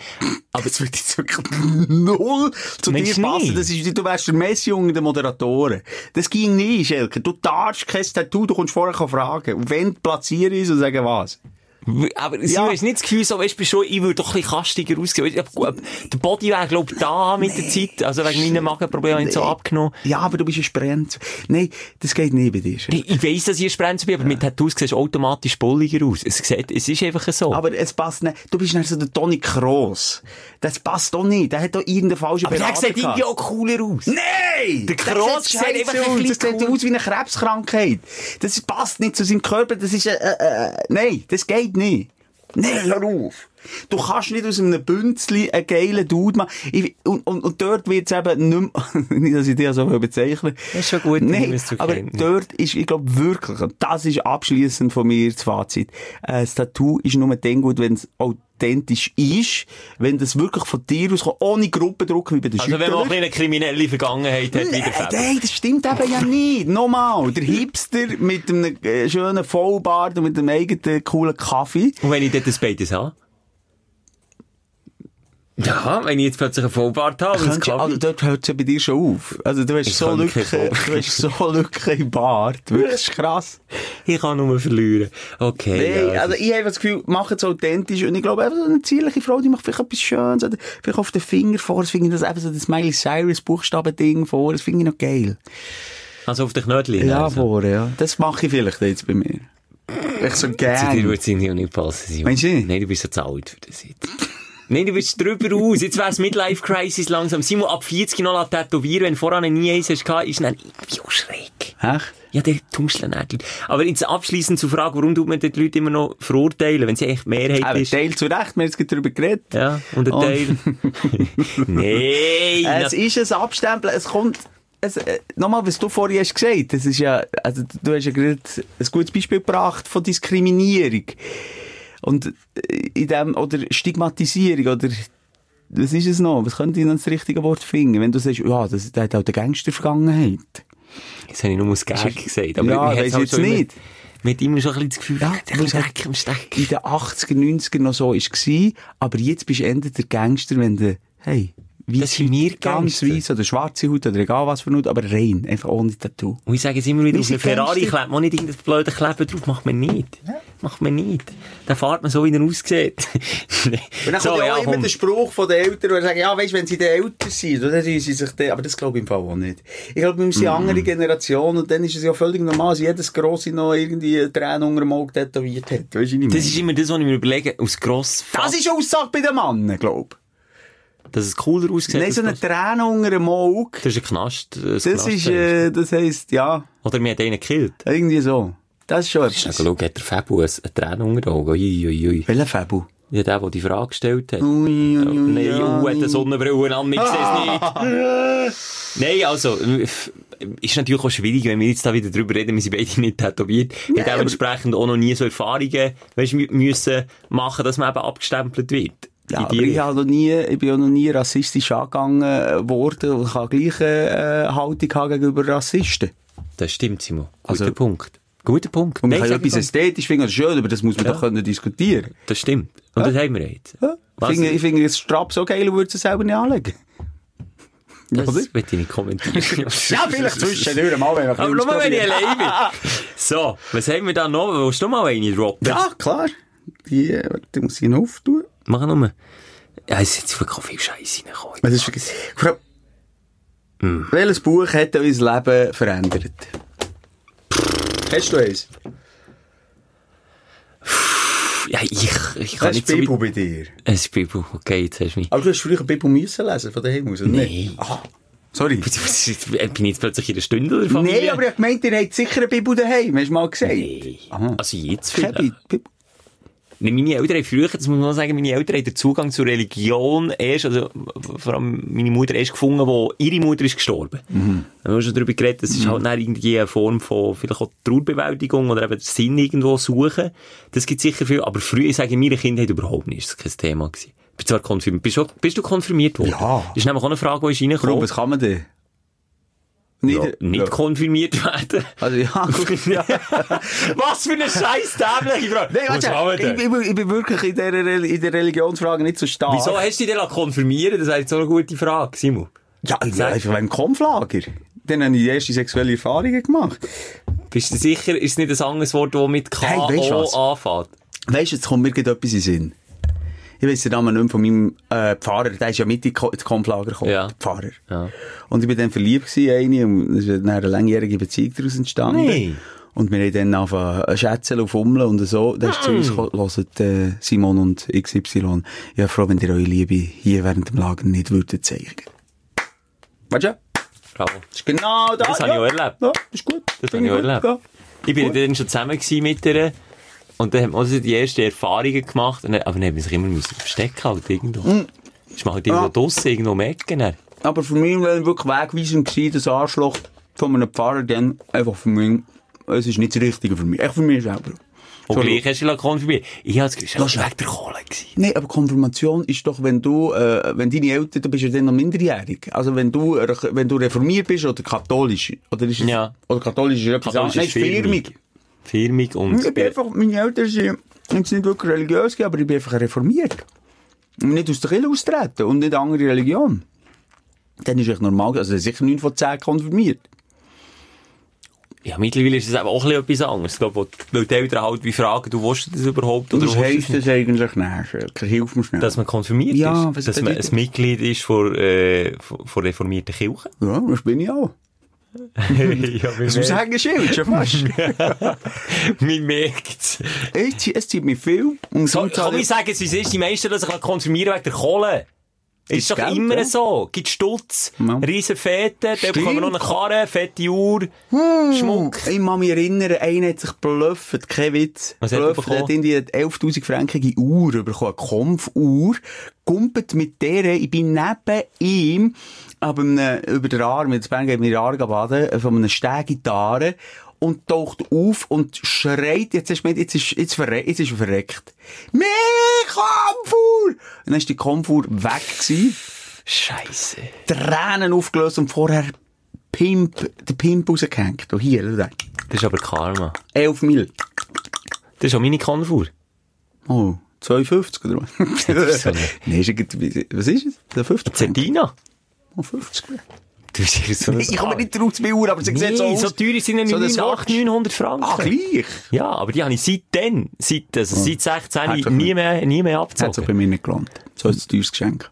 Aber Das würde jetzt wirklich null zu Meinst dir passen. Das ist, du wärst der Messi unter den Moderatoren. Das ging nie, Schelke. Du darfst kein Tattoo, du kommst vorher fragen. Und wenn du platzieren ist und sagen was. Aber sie Ja. ja. ist nicht das Gefühl, so, weißt du, schon, ich würde doch ein bisschen kastiger aussehen. Ja, gut, Der Body wäre, glaub ich, da mit der Zeit. Also wegen meinen Magenproblemen ich so abgenommen. Ja, aber du bist ein Sprenz. Nein, das geht nicht bei dir. Schelke. Ich, weiss, dass ich ein Sprenzer bin, aber mit Tattoos siehst du automatisch bulliger aus. Es, sieht, es ist einfach so. Aber es passt nicht. Du bist nicht so der Toni Kroos. Das passt doch nicht. Der hat doch irgendeinen falschen aber der Berater sieht irgendwie auch cooler aus. Nein! Der Kroos sieht einfach ein aus. bisschen Das sieht aus wie eine Krebskrankheit. Das passt nicht zu seinem Körper. Das ist, äh, äh, äh, nein, das geht nii. Neeruuf Du kannst nicht aus einem Bünzli einen geilen Dude machen. Ich, und, und, und dort wird es eben nicht mehr, nicht, dass ich dich so bezeichnen Das ist schon gut, Nein, zur aber dort ist, ich glaube wirklich, und das ist abschließend von mir das Fazit, äh, das Tattoo ist nur dann gut, wenn es authentisch ist, wenn das wirklich von dir auskommt, ohne Gruppendruck wie bei den Also wenn man auch eine kriminelle Vergangenheit hat, wie der Nein, Fabio. nein, das stimmt eben ja nicht. Nochmal, der Hipster mit einem äh, schönen Vollbart und mit einem eigenen coolen Kaffee. Und wenn ich dort das beides habe? Ja, wenn ich jetzt plötzlich einen Vollbart habe Könntest, also dort hört es ja bei dir schon auf. Also du hast Ich so kein du hast so Lücken im Bart. Wirklich das ist krass. Ich kann nur verlieren. Okay. Nee, ja, also ich habe das Gefühl, mach es authentisch. Und ich glaube, eben so eine zierliche Frau, die macht vielleicht etwas Schönes. Oder vielleicht auf den Finger vor. Das finde ich das eben so das Miley Cyrus Buchstaben-Ding vor. Das finde ich noch geil. also auf den Knödeln. Ja, also. vor, ja. Das mache ich vielleicht jetzt bei mir. Ich so Zu dir gern. würde es nicht passen. Simon. Meinst du nicht? Nein, du bist so zu alt für das jetzt. Nein, du bist drüber aus. Jetzt wär's Midlife-Crisis langsam. Simon, ab 40 noch tätowieren, wenn du voran nie eins hast ist dann irgendwie auch schräg. Echt? Ja, der tuscheln nicht. Aber jetzt abschliessend zur Frage, warum tut man die Leute immer noch verurteilen, wenn sie eigentlich die Mehrheit Aber ist? Teil zu Recht, wir haben jetzt darüber geredet. Ja, und ein Und- Teil. Nein! Es ist ein Abstempeln, es kommt, es, äh, nochmal, was du vorhin hast gesagt, das ist ja, also du hast ja gerade ein gutes Beispiel gebracht von Diskriminierung. Und äh, in dem, oder Stigmatisierung, oder, was ist es noch? Was könnte ich noch das richtige Wort finden? Wenn du sagst, ja, das, der hat auch eine Gangstervergangenheit. Das habe ich nur aus Gag gesagt. Aber Ja, weiss halt jetzt immer- nicht. Man hat immer schon ein bisschen das Gefühl, Ja, der es halt Dreck im Steck. in den 80er, 90er noch so ist gsi, aber jetzt bist du endlich der Gangster, wenn du, hey, Das sind wir ganz weiss oder schwarze Haut oder egal was für Haut, aber rein, einfach ohne Tattoo. Und ich sage es immer wieder, auf sind Ferrari klebt man nicht irgendeinen blöden Kleber drauf. Macht man nicht. Macht man nicht. Dann fährt man so, wie er aussieht. Nee. Und dann so, kommt ja auch ja, immer der Spruch von den Eltern, die sagen, ja, weißt, wenn sie dann älter sind, dann tun sie sich dann, aber das glaube ich im Fall auch nicht. Ich glaube, wir sind Mhm. eine andere Generation und dann ist es ja völlig normal, dass jedes Grosse noch irgendwie eine Träne unter dem Auge tätowiert hat. Weißt ich Das ist immer das, was ich mir überlege, aus Grossvater. das ist Aussage bei den Männern, glaube Dass es cooler aussieht. Nein, so eine Träne unter dem Auge. Das ist ein Knast. ein Das Knast- ist, äh, das heisst, ja, Oder mir hat einen gekillt. irgendwie so. Das ist schon Schau, etwas. schau, hat der Fabu eine Träne unter den Augen. Ui, ui, ui. Welcher Fabu? Ja, der, der die Frage gestellt hat. Ui, ui, ui, Nein, ja, uh, hat eine Sonnenbrille an, ich sehe es nicht. Nein, also, ist natürlich auch schwierig, wenn wir jetzt da wieder drüber reden, wir sind beide nicht tätowiert. Wir haben dementsprechend auch noch nie so Erfahrungen, weißt, müssen machen, dass man eben abgestempelt wird. Ja, aber ich, habe noch nie, ich bin auch noch nie rassistisch angegangen worden und ich habe gleich eine äh, Haltung haben gegenüber Rassisten. Das stimmt, Simon. Guter Also- Punkt. Guter Punkt. Und man Nein, kann etwas ästhetisch finden oder schön, aber das muss man Ja. doch können diskutieren Das stimmt. Und das haben wir jetzt. ja. Ich finde, ich finde das Strap so geil würde es selber nicht anlegen. Das Oder? will ich nicht kommentieren. Ja, vielleicht zwischendurch mal, wenn Aber nur wenn ich allein bin. So, was haben wir da noch? Willst du mal eine droppen? Ja, klar. Die, äh, die muss ich noch auftun. Mach nur. Ja, es ist jetzt viel Scheiße reingekommen. Was ist vergessen? Frau, Welches Buch hat unser Leben verändert? Kennst du eins? Ja, ich, ich kann Das nicht ist so Bibel bei dir. Es ist Bibel. Okay, jetzt hast du mich. Aber du hast früher Bibel müssen lesen, von daheim aus, oder Nein. Aha. Sorry. Bin ich jetzt plötzlich in der Stunde der Familie? Nein, aber ich meinte, ihr habt sicher eine Bibel daheim, hast du mal gesagt. Aha. Also jetzt Keine vielleicht. Bibel. Meine Eltern haben früher, das muss man sagen, meine Eltern haben den Zugang zur Religion erst, also vor allem meine Mutter erst gefunden, wo ihre Mutter ist gestorben. Mhm. Da haben wir schon darüber geredet, das ist halt dann irgendwie eine Form von vielleicht auch Trauerbewältigung oder eben Sinn irgendwo suchen. Das gibt sicher viel, aber früher, ich sage, in meiner Kindheit überhaupt nicht, ist das kein Thema gewesen. Bin zwar konfirmiert. Bist du, bist du konfirmiert worden? Ja. Das ist nämlich auch eine Frage, die ist reingekommen. was kann man denn? Nicht, Ja, nicht ja. konfirmiert werden. Also, ja, gut. ja. Was für eine scheiß dämliche Frage. Nein, haben wir ich, ich, bin- ich bin wirklich in der, in der Religionsfrage nicht so stark. Wieso hast du dich denn konfirmieren Das wäre jetzt so eine gute Frage, Simon. Ja, ich Sag- einfach beim Kampflager. Dann habe ich die erste sexuelle Erfahrungen gemacht. Bist du sicher, ist es nicht ein anderes Wort, das mit K Hey, weisst du anfängt? Weißt du, jetzt kommt mir gerade etwas in den Sinn. Ich weiss den Namen nicht mehr von meinem äh, Pfarrer, der ist ja mit ins Kampflager gekommen, Ja. der Pfarrer. Ja. Und ich bin dann verliebt gewesen, in eine, und es ist dann eine langjährige Beziehung daraus entstanden. Nee. Und wir haben dann angefangen, schätzen und fummeln und so. Da ist zu uns gekommen, hört, äh, Simon und XY. Ja, froh, wenn ihr eure Liebe hier während dem Lager nicht würdet zeigen. Weißt du? Bravo. Das ist genau das. Das habe ich auch erlebt. Ja, das ist gut. Das Finde habe ich auch erlebt. Ich bin dann schon zusammen mit ihr. Und dann haben wir also die ersten Erfahrungen gemacht. Dann, aber dann haben wir sich immer müssen verstecken halt irgendwo. Das macht halt irgendwo Ja. draussen, irgendwo am Ecken. dann. Aber für mich war wirklich wegweisend gewesen, das Arschloch von einem Pfarrer dann einfach für mich, es ist nicht das Richtige für mich. Echt für mich selber. Und gleich hast du konfirmiert. Ich habe das war weg der Kohle. gewesen. Nein, aber Konfirmation ist doch, wenn du, äh, wenn deine Eltern, du bist ja dann noch minderjährig. Also wenn du, äh, wenn du reformiert bist oder katholisch, oder ist es, Ja. oder katholisch ist etwas anderes. Nein, ist ist firmig. Und... Ich bin einfach, meine Eltern sind jetzt nicht wirklich religiös, aber ich bin einfach reformiert. Und nicht aus der Kirche austreten und nicht andere Religion. Dann ist es normal, also sicher 9 von 10 konfirmiert. Ja, mittlerweile ist es eben auch etwas anderes. Ich glaube, weil die Eltern halt wie fragen, du willst das überhaupt oder Was heisst das eigentlich nachher? Hilf mir schnell. Dass man konfirmiert Ja, ist. Dass man bedeutet ein Mitglied ist von, äh, von, reformierten Kirche. ja, das bin ich auch. ja, Das ein Schild, schon fast. Man merkt's. es, zieht- es zieht mich viel. Und So, kann ich sagen, es ist, die meisten lassen sich konfirmieren wegen der Kohle. Ist doch Geld, immer ja. so. Gibt Stutz, Ja. riesen Feten, dann bekommen wir noch eine Karre, fette Uhr, Schmuck. Ich kann mich erinnern, einer hat sich blufft, kein Witz. Was hat er hat irgendwie eine 11.000 frankige Uhr bekommen, eine Kampfuhr, gumpet mit der, ich bin neben ihm, aber über den Arm, mit Bern mir in den Arm baden, von einer Stehgitarre, und taucht auf und schreit, jetzt ist, jetzt ist, jetzt verre jetzt ist er verreckt. Mehr Kampfuhr! Und dann ist die Kampfuhr weg gewesen. Scheisse. Tränen aufgelöst und vorher Pimp, der Pimp rausgehängt. Oh, hier, da. Das ist aber Karma. 11 Mil. Das ist auch meine Konfuhr. Oh, 52 oder was? irgendwie, was ist es? Der 50? Zertina. Oh, 50. Du bist so ein Ich komme nicht drauf zu Uhr, aber sie Nee, sieht so aus. so teuer sind ja So nicht das 800, 900 Franken. Ah, gleich. Ja, aber die habe ich seitdem, seit, also seit 16 Herzlich nie mehr, nie mehr Hat sich bei abgezogen. mir nicht gelohnt. So ist ein teures Geschenk.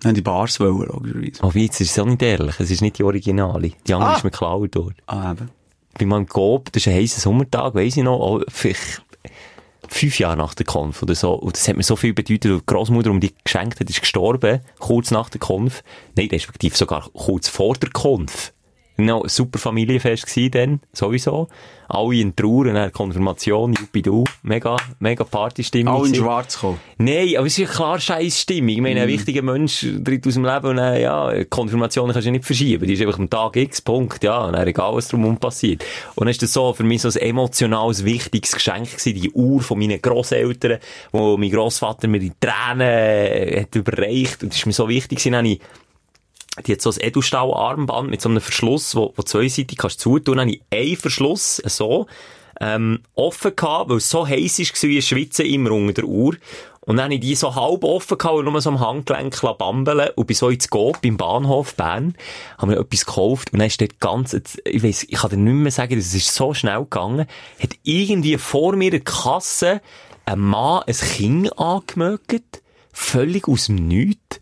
Dann die Bars wollen, logischerweise. Oh, wie, jetzt ist es auch nicht ehrlich. Es ist nicht die Originale. Die andere Ah. ist mir geklaut worden. Ah, eben. Bei meinem Coop, das ist ein heißer Sommertag, weiss ich noch, oh, vielleicht fünf Jahre nach der Konf oder so. Und das hat mir so viel bedeutet. Und die Großmutter, um die geschenkt hat, ist gestorben, kurz nach der Konf. Nein, respektive sogar kurz vor der Konf. Ein super Familienfest gewesen dann, sowieso. Alle in Trauer, dann Konfirmation, Juppidou, mega, mega Partystimmung. Alle in schwarz gekommen. Nein, aber es ist klar scheiß Stimmung. Ich meine, ein wichtiger Mensch tritt aus dem Leben und dann, ja, Konfirmation kannst du nicht verschieben. Die ist einfach am Tag X, Punkt, ja. Und dann egal, was drumherum passiert. Und dann ist das so für mich so ein emotionales, wichtiges Geschenk gewesen, die Uhr von meinen Grosseltern, wo mein Grossvater mir die Tränen äh, hat überreicht. Und das ist mir so wichtig gewesen, dann habe ich die hat so ein Edelstahl-Armband mit so einem Verschluss, wo, wo zweiseitig kannst du zutun. Dann habe ich einen Verschluss, so, ähm, offen gehabt, weil es so heiß war, wie Schwitzen immer unter der Uhr. Und dann habe ich die so halb offen gehabt und nur so am Handgelenk bambeln und bin so ins Go beim Bahnhof Bern, habe mir etwas gekauft und dann ist dort ganz, ich weiss, ich kann dir nicht mehr sagen, es ist so schnell gegangen, hat irgendwie vor mir in der Kasse ein Mann ein Kind angemögt, völlig aus dem Nichts.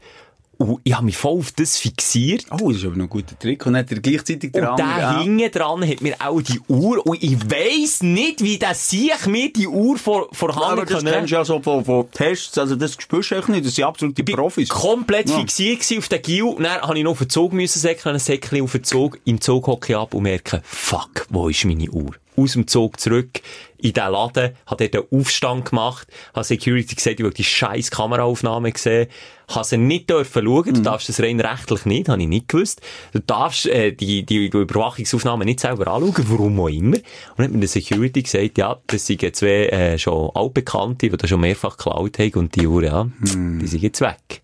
Und ich habe mich voll auf das fixiert. Oh, das ist aber noch ein guter Trick. Und dann hat er gleichzeitig Und der hinten dran hat mir auch die Uhr, und ich weiss nicht, wie der sich mir die Uhr vor, Ja, vorhanden aber das kann. kennst du ja so von, von Tests, also das spürst du echt nicht, das sind absolute Profis. komplett Ja. fixiert auf den Gil. Und dann habe ich noch auf den Zug müssen säckeln, ein Säckchen auf den Zug, im Zug hocke ich ab und merke, fuck, wo ist meine Uhr? Aus dem Zug zurück in den Laden, hat dort einen Aufstand gemacht, hat Security gesagt, ich will die scheiß Kameraaufnahme gesehen, habe sie nicht dürfen schauen, du darfst das rein rechtlich nicht, habe ich nicht gewusst. Du darfst äh, die, die, die Überwachungsaufnahme nicht selber anschauen, warum auch immer. Und dann hat mir der Security gesagt, ja, das sind zwei äh, schon altbekannte, die das schon mehrfach geklaut haben und die Uhr, ja, die sind jetzt weg.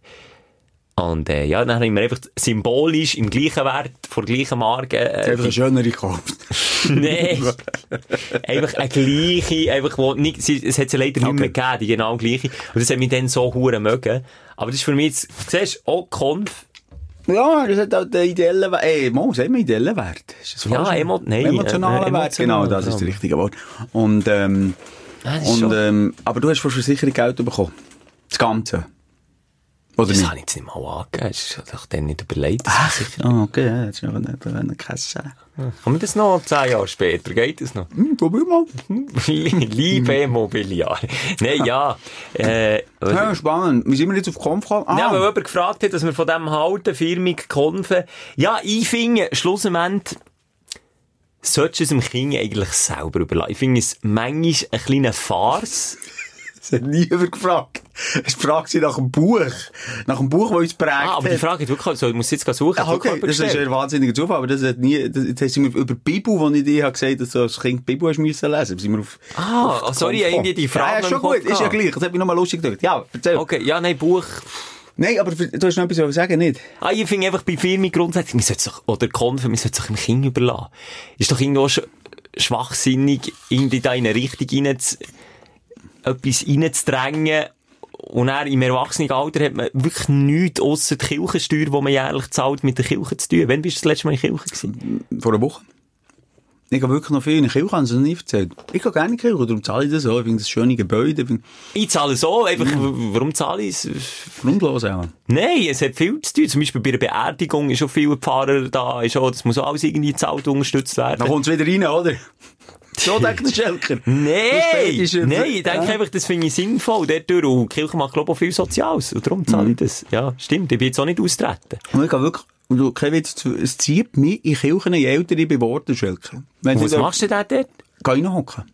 Und äh, ja, dann habe ich mir einfach symbolisch im gleichen Wert, vor gleichen Marke, äh, Einfach eine schönere gekauft. nee, einfach eine gleiche, einfach wo nicht, sie, es hat sie leider nicht mehr gegeben, die genau gleiche. Und das hat mich dann so hure mögen. Aber das ist für mich jetzt, siehst du, auch Konf, Ja, das hat auch den ideellen Wert. Ey, Mo, sagen wir ideellen Wert. Ist das Ja, emo- nein, Emotionalen äh, Wert, genau, das ist ja. das richtige Wort. Und, ähm, Ah, das ist und, schon- ähm, aber du hast von Versicherung Geld bekommen. Das Ganze. Oder das nicht? habe ich jetzt nicht mal angegeben, das ist doch dann nicht überlegt. Ach, ah, okay, ja, jetzt noch eine, eine Kasse. Kann man das noch zehn Jahre später, geht das noch? Hm, probier mal. Liebe Immobiliar. Nein, ja, äh, Ja, spannend. Wie sind wir jetzt auf Konf gekommen? Ah, Ja, weil jemand gefragt hat, dass wir von dem halten, firmig Konfen. Ja, ich finde, schlussendlich, solltest du es dem Kind eigentlich selber überlassen. Ich finde es manchmal ein kleiner Farce. Das hat niemand gefragt. Es fragt sie nach dem Buch. Nach dem Buch, das uns prägt. Ah, aber die. Frage hat wirklich, so, ich muss jetzt suchen, Ah, okay, das ist ein wahnsinniger Zufall, aber das hat nie, das, jetzt hast du mir über die Bibel, wo ich dir habe gesagt dass du als Kind die Bibel hast müssen lesen, sind wir auf, Ah, auf oh, sorry, irgendwie die Frage Ja, ja, schon gut, ist ja gleich, das hat mich nochmal lustig gedacht. Ja, erzähl. Okay, ja, nein, Buch. Nein, aber du hast noch etwas sagen, nicht? Ah, ich finde einfach bei Firmen grundsätzlich, man sollte sich, oder Konfen, man sollte sich dem Kind überlassen. Ist doch irgendwo sch schwachsinnig, irgendwie da in eine Richtung rein zu, etwas reinzudrängen. Und dann im Erwachsenenalter hat man wirklich nichts ausser die Kirchensteuer, die man jährlich zahlt, mit der Kirche zu tun. Wann bist du das letzte Mal in der Kirche gewesen? Vor einer Woche. Ich habe wirklich noch viel in die Kirche, haben sie noch nie erzählt. Ich gehe gerne in die Kirche, darum zahle ich das auch. Ich finde das schöne Gebäude, ich Ich zahle so, einfach, w- warum zahle ich es? grundlos auch. Nein, es hat viel zu tun. Zum Beispiel bei einer Beerdigung ist schon viel Pfarrer da, ist auch, das muss auch alles irgendwie gezahlt und unterstützt werden. Dann kommt es wieder rein, oder? So denkt der Schelker. Nein, nein, ich denke einfach, das finde ich sinnvoll. Dadurch, und Kirche macht, glaube ich, auch viel Soziales. Und darum zahle Mhm. ich das. Ja, stimmt. Ich bin jetzt auch nicht austreten. Und ich wirklich, und du, Witz, es zieht mich in Kirchen, je älter ich bin geworden, Schelker. Was ich machst du denn dort? Geh reinhocken.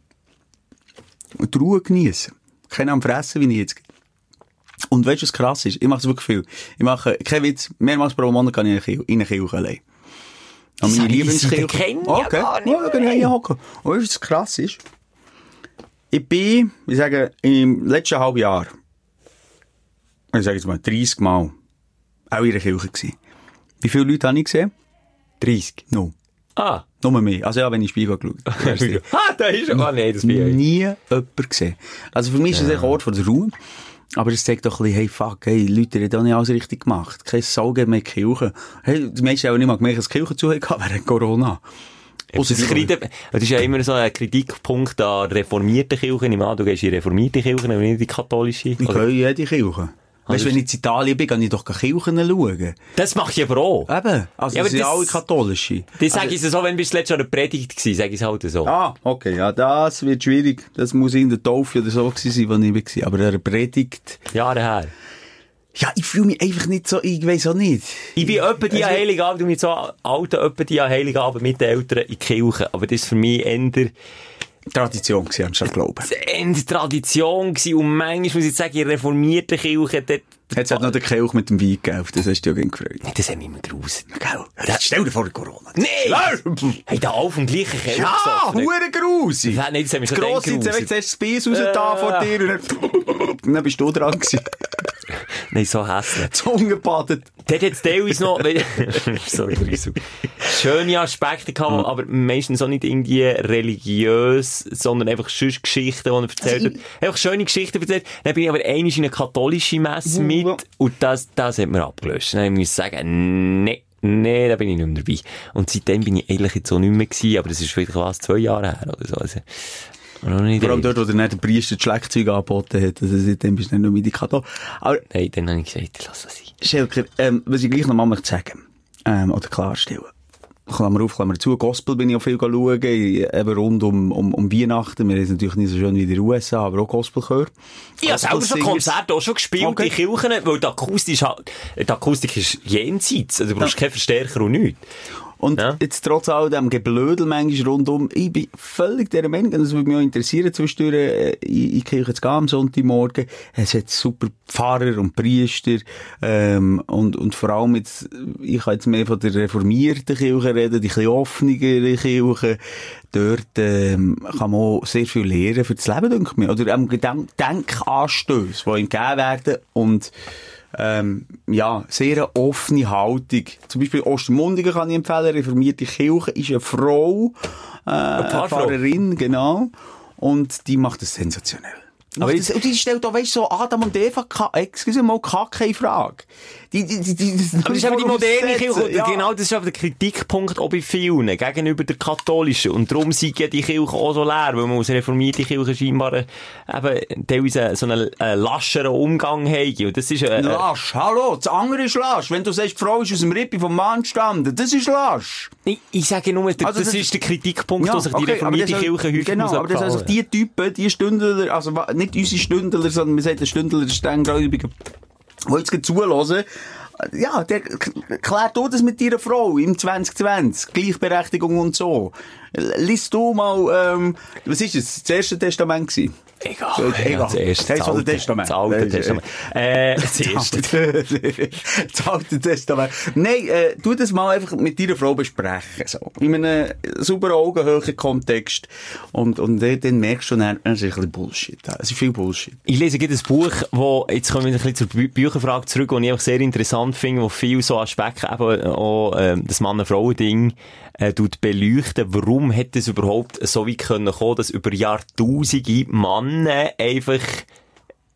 Und die Ruhe genießen. Keine am Fressen, wie ich jetzt. Und weißt du, was krass ist? Ich mache es wirklich viel. Ich mache, Witz, mehrmals pro Monat gehe ich in eine Kirche- in eine Kirche allein. Das meine habe ich Lieblingskirche. seitdem kennen ja okay. gar nicht Ja, dann ich hocken. Und weißt du, was krass ist? Ich bin, ich sage, im letzten halben Jahr, ich sage jetzt mal 30 Mal, auch in der Kirche gewesen. Wie viele Leute habe ich gesehen? 30. No. Ah. Nur mehr. Also ja, wenn ich Spiegel geschaut ah, da ist er. Ah, nein, das ich. nie jemand gesehen. Also für mich ist es ein Ort von der Ruhe. Aber es zeigt doch ein bisschen, hey, fuck, hey, Leute, die haben auch nicht alles richtig gemacht. Kein Saugen mehr in Kirche. Hey, die Menschen haben auch nicht mal gemerkt, dass die Kirche zu während Corona. Das ist, Kritik, das ist ja immer so ein Kritikpunkt an reformierten Kirchen. Ich meine, du gehst in reformierte Kirchen, aber nicht in die katholische. Ich Oder- höre jede Kirche. Weißt du, wenn ich in Italien bin, kann ich doch Kirchen schauen. Das mache ich aber auch. Eben. Also, Ja, das sind alle katholische. Das sage ich so, wenn du letztes Jahr eine Predigt gewesen, sage ich es halt so. Ah, okay, ja, das wird schwierig. Das muss in der Taufe oder so gewesen sein, wo ich war. Aber eine Predigt. Jahre her. Ja, ich fühle mich einfach nicht so, ich weiß auch nicht. Ich bin etwa die Also- Heiligabend, du mit so alten, etwa die Heiligabend mit den Eltern in die Kirche. Aber das ist für mich eher, Tradition gewesen, anstatt Glauben. eher Tradition gewesen. Und manchmal muss ich sagen, in reformierten Kirche, dort, Jetzt hat noch der Kelch mit dem Wein gegeben, das hast du ja gefreut. das hat mich immer gruselt. Gell? Jetzt stell dir vor, Corona. Nein! Hey, da auf dem gleichen Kelch ja hure grusig. Nein, das mich Das schon grosse, dann jetzt hast du das Biss raus da vor dir und dann, und dann bist du dran gewesen. Nein, so hässlich. Zunge badet. Dort hat es teilweise noch, so gruselig. schöne Aspekte gehabt, aber meistens auch nicht irgendwie religiös, sondern einfach sonst Geschichten, die er erzählt hat. Einfach schöne Geschichten erzählt. Dann bin ich aber einmal in eine katholische Messe mit und das, das hat mir abgelöst. Dann muss ich sagen, nee. Nee, da bin ich nicht mehr dabei. Und seitdem bin ich eigentlich jetzt so nicht mehr gewesen, aber das ist vielleicht was, zwei Jahre her oder so. Also, Vor allem dort, wo der nicht der Priester das Schlagzeug angeboten hat. Also seitdem bist du nicht nur mit Kato. Aber, Nein, dann habe ich gesagt, lass das sein. Schelker, ähm, was ich gleich noch mal möchte sagen, ähm, oder klarstellen. Klammer auf, Klammer zu. Gospel bin ich auch viel schauen, eben rund um, um, um Weihnachten. Wir sind natürlich nicht so schön wie in den USA, aber auch Gospelchör. Ich habe selber schon. Konzerte auch schon gespielt Okay. in Kirchen, weil die Akustik, die Akustik ist jenseits. Also du brauchst keinen Verstärker und nichts. Und Ja. jetzt trotz all dem Geblödel manchmal rundum, ich bin völlig dieser Meinung, und das würde mich auch interessieren, zwischendurch äh, in, die Kirche zu gehen am Sonntagmorgen. Es hat super Pfarrer und Priester, ähm, und, und vor allem jetzt, ich kann jetzt mehr von der reformierten Kirche reden, die ein bisschen offenere Kirche. Dort, ähm, kann man auch sehr viel lernen für das Leben, denke ich mir. Oder ähm, Denkanstöße, die ihm gegeben werden und, ähm, ja, sehr eine offene Haltung. Zum Beispiel Ostermundigen kann ich empfehlen, reformierte Kirche ist eine Frau, äh, eine. Pfarrerin, genau. Und die macht das sensationell. Aber Aber das, und die stellt auch, weißt du, so Adam und Eva, excuse mal, in Frage. Die, die, die, die, das Aber das ist eben die moderne Kirche. Ja. Genau, das ist aber der Kritikpunkt auch bei vielen gegenüber der katholischen. Und darum sind ja die Kirche auch so leer, weil man aus reformierte Kirche scheinbar äh, eben teilweise so einen äh, lascheren Umgang haben. Und das ist äh, äh, Lasch, hallo, das andere ist Lasch. Wenn du sagst, die Frau ist aus dem Rippi vom Mann gestanden, das ist Lasch. ich, ich sage nur, das, Also das das- ist der Kritikpunkt, Ja, der sich die okay, aber reformierte Kirche häufig Genau, aber das sind also die Typen, die Stündler, also nicht unsere Stündler, sondern wir sagen der Stündler, der Stenggläubige, die jetzt zuhören, ja, der klärt du das mit deiner Frau im 2020, Gleichberechtigung und so. Lies du mal, ähm, was ist es, das erste Testament gewesen? Egal. So, Ja, egal. Das Das heißt, das oder Testament. Das alte äh, Testament. Äh, das erste. das alte Testament. Nein, äh, tu das mal einfach mit deiner Frau besprechen. So. In einem super augenhöhen Kontext. Und, und dann merkst du dann, es ist ein bisschen Bullshit. Es ist viel Bullshit. Ich lese gerade ein Buch, wo, jetzt kommen wir ein bisschen zur Bü Bücherfrage zurück, wo ich einfach sehr interessant finde, wo viel so Aspekte, eben auch, ähm, das Mann-Frau-Ding, äh, beleuchten. Warum hätte es überhaupt so weit können kommen, dass über Jahrtausende Männer einfach,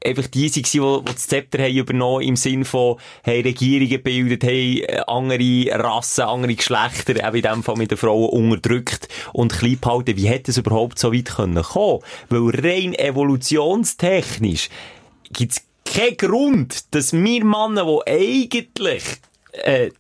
einfach die waren, die, die das Zepter haben übernommen im Sinn von, hey, Regierungen gebildet, hey, äh, andere Rassen, andere Geschlechter, eben in dem Fall mit den Frauen unterdrückt und klein behalten. Wie hätte es überhaupt so weit können kommen? Weil rein evolutionstechnisch gibt's keinen Grund, dass wir Männer, die eigentlich, äh,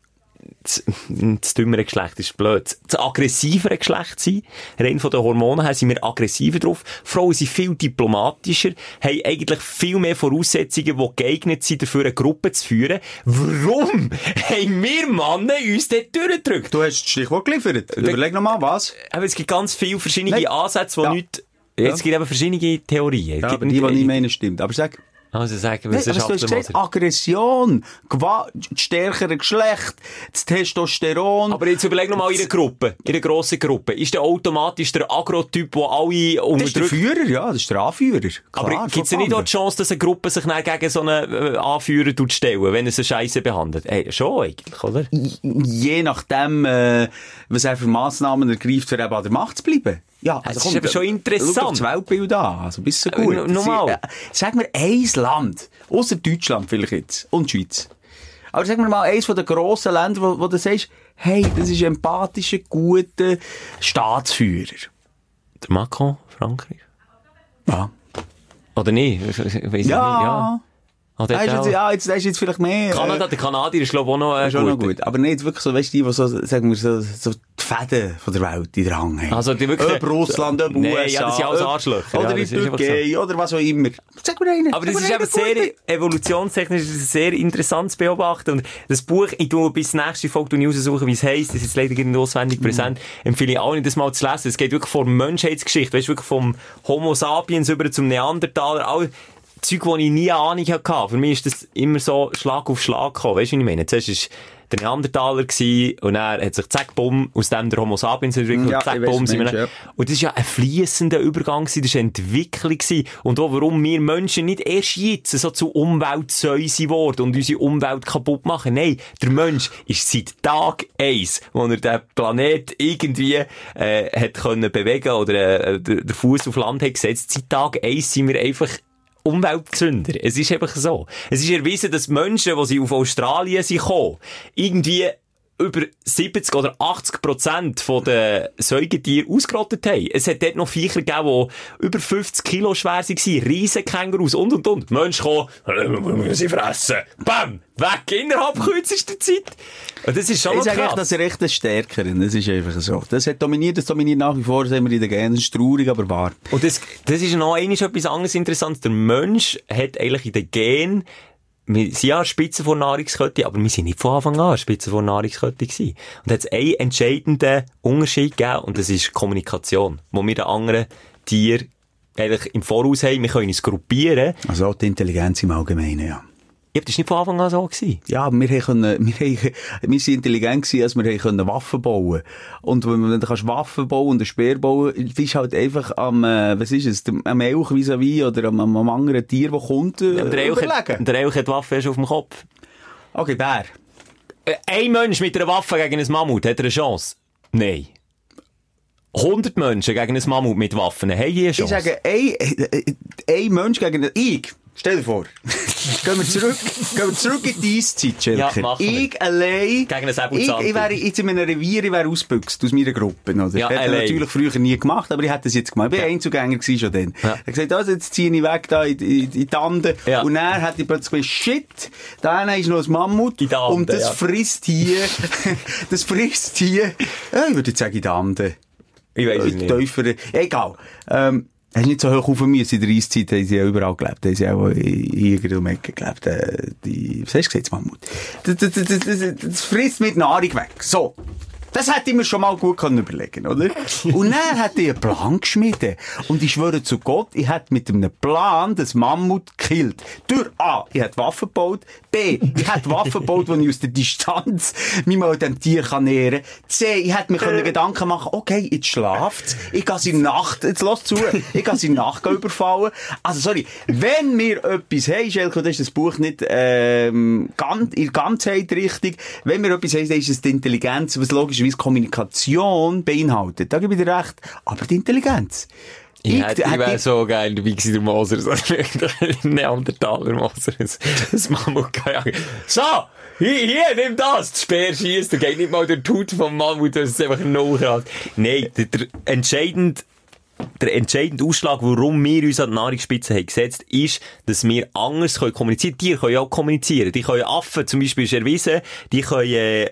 das, das dümmere Geschlecht ist blöd. Das aggressivere Geschlecht sind. Rein von den Hormonen her sind wir aggressiver drauf. Frauen sind viel diplomatischer, haben eigentlich viel mehr Voraussetzungen, die geeignet sind, dafür eine Gruppe zu führen. Warum haben wir Männer uns dort durchgedrückt? Du hast das Stichwort geliefert. Überleg noch mal, was? Aber es gibt ganz viele verschiedene Nein. Ansätze, die Ja. nicht... Es gibt eben verschiedene Theorien. Ja, aber die, die ich meine, stimmt. Aber sag, Also sagen Wissenschaftler mal- Aggression, Gewalt, das stärkere Geschlecht, das Testosteron. Aber jetzt überleg noch mal in einer Gruppe, in einer grossen Gruppe. Ist der automatisch der Agro-Typ, der alle das ist der unterdrückt? Führer, ja, das ist der Anführer. Klar, Aber gibt es nicht auch die Chance, dass eine Gruppe sich dann gegen so einen äh, Anführer stellen, wenn er sie scheiße behandelt? Ey, schon eigentlich, oder? je nachdem, äh, was er für Massnahmen ergreift, für eben an der Macht zu bleiben. Ja, Das ist eben schon interessant. Schau das Weltbild an, also bist du Aber gut. no- nochmal. Äh, Sag mir ein Land, außer Deutschland vielleicht jetzt, und die Schweiz. Aber sag mir mal eins von den grossen Ländern, wo, wo du sagst, hey, das ist ein empathischer, guter Staatsführer. Der Macron, Frankreich? Ja. Oder nicht? Ich weiss Ja. nicht, ja. Ah, ist jetzt, ja, jetzt, jetzt vielleicht mehr. Kanada, der Kanadier ist, glaube ich, auch noch, äh, Ist schon noch gut. gut. Aber nicht wirklich so, weißt du, die, die so, sagen wir so, so die Fäden von der Welt in der Hand haben. Also, die wirklich- Ob Russland, ob Nee, USA. ja, das sind alles Arschlöcher. Oder Ja, in Türkei, oder was auch immer. Sag mir einen. Aber das ist eben sehr, evolutionstechnisch ist es sehr interessant zu beobachten. Und das Buch, ich tue bis nächste Folge raussuchen, wie es heisst. Das ist jetzt leider nicht Mhm. auswendig präsent. Empfehle ich allen, das mal zu lesen. Es geht wirklich von Menschheitsgeschichte. Weißt du, wirklich vom Homo sapiens über zum Neandertaler. All Zeug, die ich nie Ahnung hatte. Für mich ist das immer so Schlag auf Schlag gekommen. Weißt du, was ich meine? Zuerst ist der Neandertaler gewesen, und dann hat sich zack, bumm, aus dem der Homo sapiens entwickelt, Ja, zack, bumm, sind wir ja. und das war ja ein fließender Übergang gewesen, das war eine Entwicklung gewesen. Und auch warum wir Menschen nicht erst jetzt so zu Umweltsäuse geworden und unsere Umwelt kaputt machen. Nein, der Mensch ist seit Tag eins, wo er den Planet irgendwie, äh, hat können bewegen oder, äh, den Fuß auf Land hat gesetzt, seit Tag eins sind wir einfach Umweltzünder. Es ist einfach so. Es ist erwiesen, dass Menschen, die auf Australien sind gekommen, irgendwie über 70 oder 80 Prozent von den Säugetieren ausgerottet haben. Es hat dort noch Viecher gegeben, die über 50 Kilo schwer waren, Riesenkängurus und, und, und. Menschen kommen, äh, wir müssen sie fressen. Bam! Weg innerhalb kürzester Zeit. Und das ist schon Ich sage krass. das ist echt ein Stärkerin. Das ist einfach so. Das hat dominiert, das dominiert nach wie vor, das haben wir in den Genen. Das ist traurig, aber wahr. Und das, das ist noch einmal etwas anderes Interessantes. Der Mensch hat eigentlich in den Gen, wir sind ja Spitze vor Nahrungskette, aber wir sind nicht von Anfang an Spitze vor Nahrungskette gewesen. Und da hat es einen entscheidenden Unterschied gegeben, und das ist Kommunikation, wo wir den anderen Tieren eigentlich im Voraus haben, wir können uns gruppieren. Also auch die Intelligenz im Allgemeinen, ja. Ja, das war nicht von Anfang an so. Gewesen. Ja, wir können, wir haben, wir sind intelligent gewesen, als wir können Waffen bauen. Und wenn, wenn du kannst Waffen bauen und ein Speer bauen, bist halt einfach am, äh, was ist es, am Elch vis-à-vis oder am, am, am anderen Tier, das kommt, äh, der Elch, hat, der Elch hat die Waffe erst auf dem Kopf. Okay, Bär. Äh, Ein Mensch mit einer Waffe gegen ein Mammut, hat er eine Chance? Nein. 100 Menschen gegen ein Mammut mit Waffen, haben die eine Ich Chance? sage, ein, äh, ein Mensch gegen einen, ich, stell dir vor. gehen wir zurück, gehen wir zurück in die Eiszeit, Schelker. Ja, ich allein, Gegen ich, ich wäre jetzt in einem Revier, ich wäre ausgebüxt aus meiner Gruppe, oder? Ja, Hätte ich allein. natürlich früher nie gemacht, aber ich hätte es jetzt gemacht. Ich war Einzugänger gewesen schon dann. Ja. Ich habe gesagt, also jetzt ziehe ich weg da in, in, in die Ande. Ja. Und dann hätte ich plötzlich gesagt, shit, da ist noch ein Mammut. In der Ande, und das ja. frisst hier, das frisst hier, ja, ich würde jetzt sagen, in der Ande. Ich es Äh, nicht. Egal. Ähm, hast du nicht so hoch auf mir. In der Eiszeit haben sie ja überall gelebt. Haben sie auch in der Ecke gelebt. Äh, die, was hast du gesagt, Mammut? Das, das, das, das, das frisst mit Nahrung weg. So. Das hätte ich mir schon mal gut können überlegen oder? Und dann hat ich einen Plan geschmiedet. Und ich schwöre zu Gott, ich hätte mit einem Plan das Mammut gekillt. Durch A, ich hätte Waffen gebaut. B, ich hätte Waffen gebaut, die ich aus der Distanz mich mal dem Tier kann nähern kann. C, ich hätte mir können Gedanken machen okay, jetzt schlaft's. Ich kann sie Nacht, jetzt lass zu, ich kann sie Nacht überfallen. Also, sorry, wenn wir etwas haben, Schelko, das ist das Buch nicht, ähm, ganz, in der Ganzheit richtig. Wenn wir etwas haben, dann ist es die Intelligenz, was logischerweise Kommunikation beinhaltet. Da gebe ich dir recht. Aber die Intelligenz. Ich, hätte, ich hätte- wäre so geil dabei gewesen, der Moser. So Neandertaler Moser. Das das Mammut gejagen. So! Hier, hier, nimm das! Der Speer schießt, der geht nicht mal die Haut vom Mammut, das ist einfach ein Nullgrad. Nein, der, der entscheidende der entscheidende Ausschlag, warum wir uns an die Nahrungsspitze haben gesetzt, ist, dass wir anders können kommunizieren. Tiere können ja auch kommunizieren. Die können Affen, zum Beispiel ist erwiesen, die können, äh,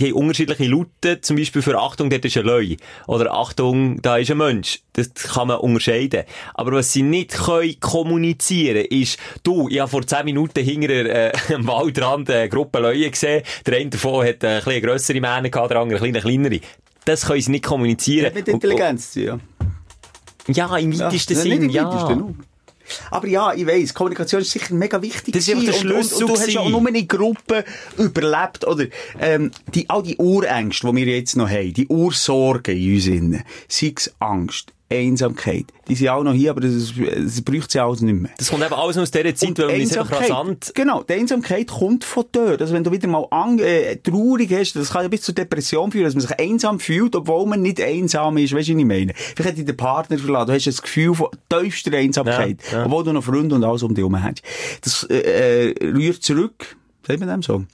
die haben unterschiedliche Laute, zum Beispiel für Achtung, dort ist ein Löwe. Oder Achtung, da ist ein Mensch. Das kann man unterscheiden. Aber was sie nicht können kommunizieren, ist, du, ich habe vor 10 Minuten hinter äh, am Waldrand eine Gruppe Löwe gesehen. Der eine davon hat eine bisschen grössere Mähne gehabt, der andere eine kleine kleinere. Das können sie nicht kommunizieren. Hat mit Intelligenz zu tun, ja. ja, im weitesten Ja, Sinn, ja. Aber ja, ich weiss, Kommunikation ist sicher mega wichtig. Das ist einfach der gewesen. und, Schlüssel und, und du hast ja auch nur in Gruppen überlebt, oder? Ähm, die, all die Urängste, die wir jetzt noch haben, die Ursorgen in uns sei es Angst, Einsamkeit, die sind auch noch hier, aber das braucht sie alles nicht mehr. Das kommt eben alles aus dieser Zeit, Und weil man ist einfach rasant. Genau, die Einsamkeit kommt von dort. Also wenn du wieder mal äh, traurig hast, das kann ja bis zur Depression führen, dass man sich einsam fühlt, obwohl man nicht einsam ist. Weißt du, was ich meine? Vielleicht hat der Partner verlassen, du hast das Gefühl von tiefster Einsamkeit, Ja, ja. obwohl du noch Freunde und alles um dich herum hast. Das äh, äh, rührt zurück sagt man dem so?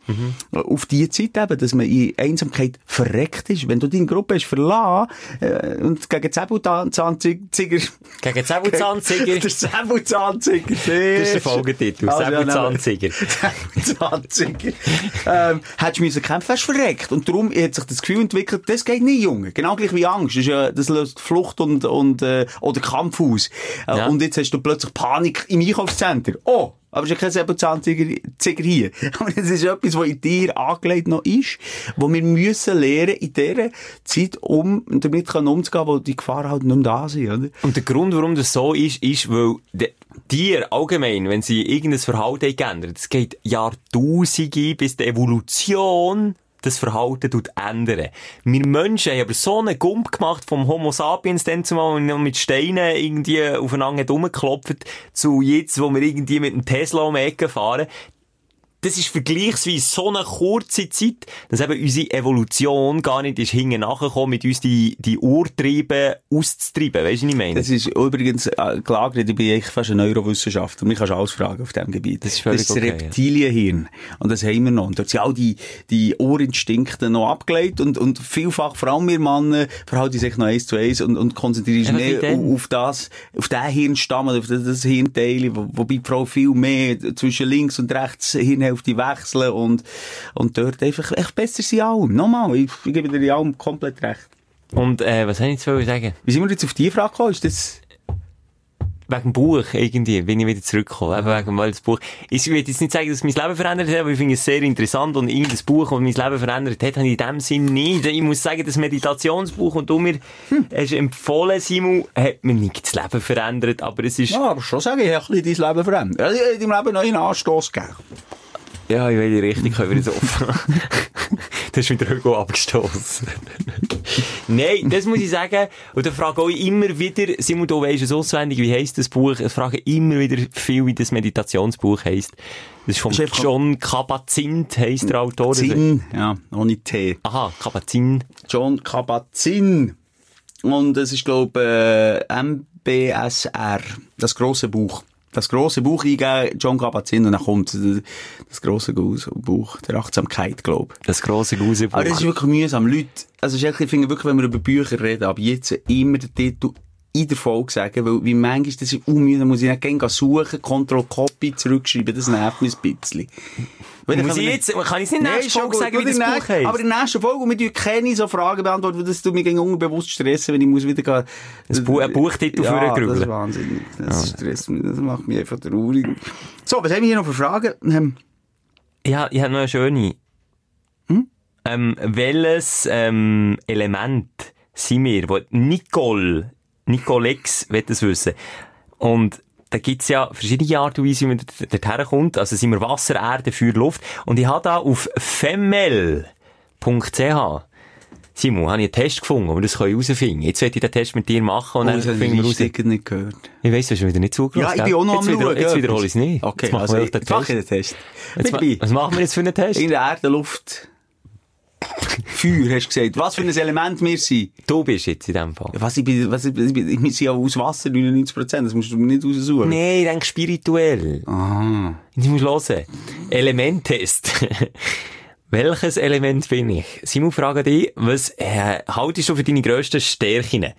Auf die Zeit eben, dass man in Einsamkeit verreckt ist. Wenn du deine Gruppe hast verlassen äh, und gegen Säbelzahnziger... Gegen Säbelzahnziger. der Säbelzahnziger. Das ist der Folgetitel. Also, ja, Säbelzahnziger. Säbelzahnziger. ähm, hättest du müssen kämpfen, hast verreckt. Und darum hat sich das Gefühl entwickelt, das geht nicht, Junge. Genau gleich wie Angst. Das, ist ja, das löst Flucht und, und, äh, oder Kampf aus. Äh, Ja. Und jetzt hast du plötzlich Panik im Einkaufszentrum. Oh! Aber es ist ja kein Säbelzahntiger hier. Aber das ist etwas, was in dir angelegt noch ist, wo wir müssen lernen in dieser Zeit, um damit können umzugehen, wo die Gefahren halt nicht mehr da sind, oder? Und der Grund, warum das so ist, ist, weil Tiere allgemein, wenn sie irgendein Verhalten geändert, es geht Jahrtausende, bis die Evolution das Verhalten ändern. Wir Menschen haben aber so einen Gump gemacht vom Homo sapiens, dann zumal, wir mit Steinen irgendwie aufeinander rumgeklopft, zu jetzt, wo wir irgendwie mit einem Tesla um die Ecke fahren. Das ist vergleichsweise so eine kurze Zeit, dass eben unsere Evolution gar nicht ist hinten nachgekommen, mit uns die, die Urtriebe auszutreiben. Weißt du, was ich meine? Das ist übrigens äh, gelagert, ich bin eigentlich fast ein Neurowissenschaftler. Mich kannst du alles fragen auf diesem Gebiet. Das ist das okay, ja. Reptilienhirn. Und das haben wir noch. Und dort sind all die, die Urinstinkte noch abgelegt und, und vielfach, vor allem wir Männer, verhalten sich noch eins zu eins und, und konzentrieren sich mehr auf auf das, auf den Hirnstamm, auf das, das Hirnteil, wo, wobei die Frau viel mehr zwischen links und rechts Hirnhälfte wechseln und, und dort einfach echt besser sind allem. Nochmal, ich, ich gebe dir in allem komplett recht. Und, äh, was soll ich jetzt sagen? Wie sind wir jetzt auf die Frage gekommen? Ist das, Wegen dem Buch, irgendwie, bin ich wieder zurückgekommen. Eben wegen das Buch. Ich will jetzt nicht sagen, dass mein Leben verändert hat, aber ich finde es sehr interessant und irgendein Buch, das mein Leben verändert hat, habe ich in dem Sinn nicht. Ich muss sagen, das Meditationsbuch, und du mir hast empfohlen, Simon, hat mir nicht das Leben verändert, aber es ist, Ja, aber schon sagen, ich habe ein bisschen dein Leben verändert. Ich habe deinem Leben noch einen Anstoß gegeben. Ja, in welche Richtung können wir jetzt offen? du hast wieder irgendwo abgestoßen. Nein, das muss ich sagen. Und dann frage ich immer wieder, Simon, du weisst es auswendig, wie heisst das Buch? Ich frage immer wieder viel, wie das Meditationsbuch heisst. Das ist von Das ist einfach- John Kabat-Zinn, heisst der Autor. Zinn, ja, ohne T. Aha, Kabat-Zinn. John Kabat-Zinn. Und es ist, glaube ich, äh, MBSR, das grosse Buch. Das grosse Buch eingeben, John Kabat-Zinn, und dann kommt das, grosse Buch der Achtsamkeit, glaube ich. Das grosse Gausebuch. Aber das ist wirklich mühsam. Leute, also ist ich finde wirklich, wenn wir über Bücher reden, ab jetzt immer den Titel in der Folge sagen, weil wie manchmal das ist unmüde, muss ich nicht gerne suchen, Control-Copy zurückschreiben, das nervt mich ein bisschen. Weil dann Muss können ich jetzt, kann ich es nicht Nein, nächste Folge sagen, wie Du, das Buch nächste- heisst? Aber in der nächsten Folge, und wir tun keine so Fragen beantworten, weil das tut mich gegen unbewusst stressen, wenn ich muss wieder gehen. Ein Bu- ein Buchtitel ja, vorgrübeln. das ist wahnsinnig. Das stresst mich, das macht mich einfach traurig. So, was haben wir hier noch für Fragen? Ähm, Ja, ich habe noch eine schöne. Ähm, welches ähm, Element sind wir, wo Nicole, Nicolex will das wissen. Und da gibt's ja verschiedene Arten und Weise, wie man dort- dorthin kommt. Also sind wir Wasser, Erde, Feuer, Luft. Und ich habe da auf femmel.ch Simon, habe ich einen Test gefunden, wo wir das herausfinden können. Jetzt werde ich den Test mit dir machen und oh, dann habe finden wir ich raus. sicher nicht gehört. Ich weiss, du hast wieder nicht Ja, zugelassen. ich gell? bin auch noch jetzt am wieder. Jetzt wiederhole ich es nicht. Okay, jetzt machen also wir ich, den Test. ich den Test. Dabei. was machen wir jetzt für einen Test? In der Erde, Luft, Feuer, hast du gesagt. Was für ein Element wir sind. Du bist jetzt in dem Fall. Was ich bin, was ich, ich bin, wir sind ja aus Wasser 99%, das musst du mir nicht raussuchen. Nee, ich denke spirituell. Ah. Ich muss hören. Elementtest. Welches Element bin ich? Simon, frage dich, was äh, haltest du für deine grössten Stärken?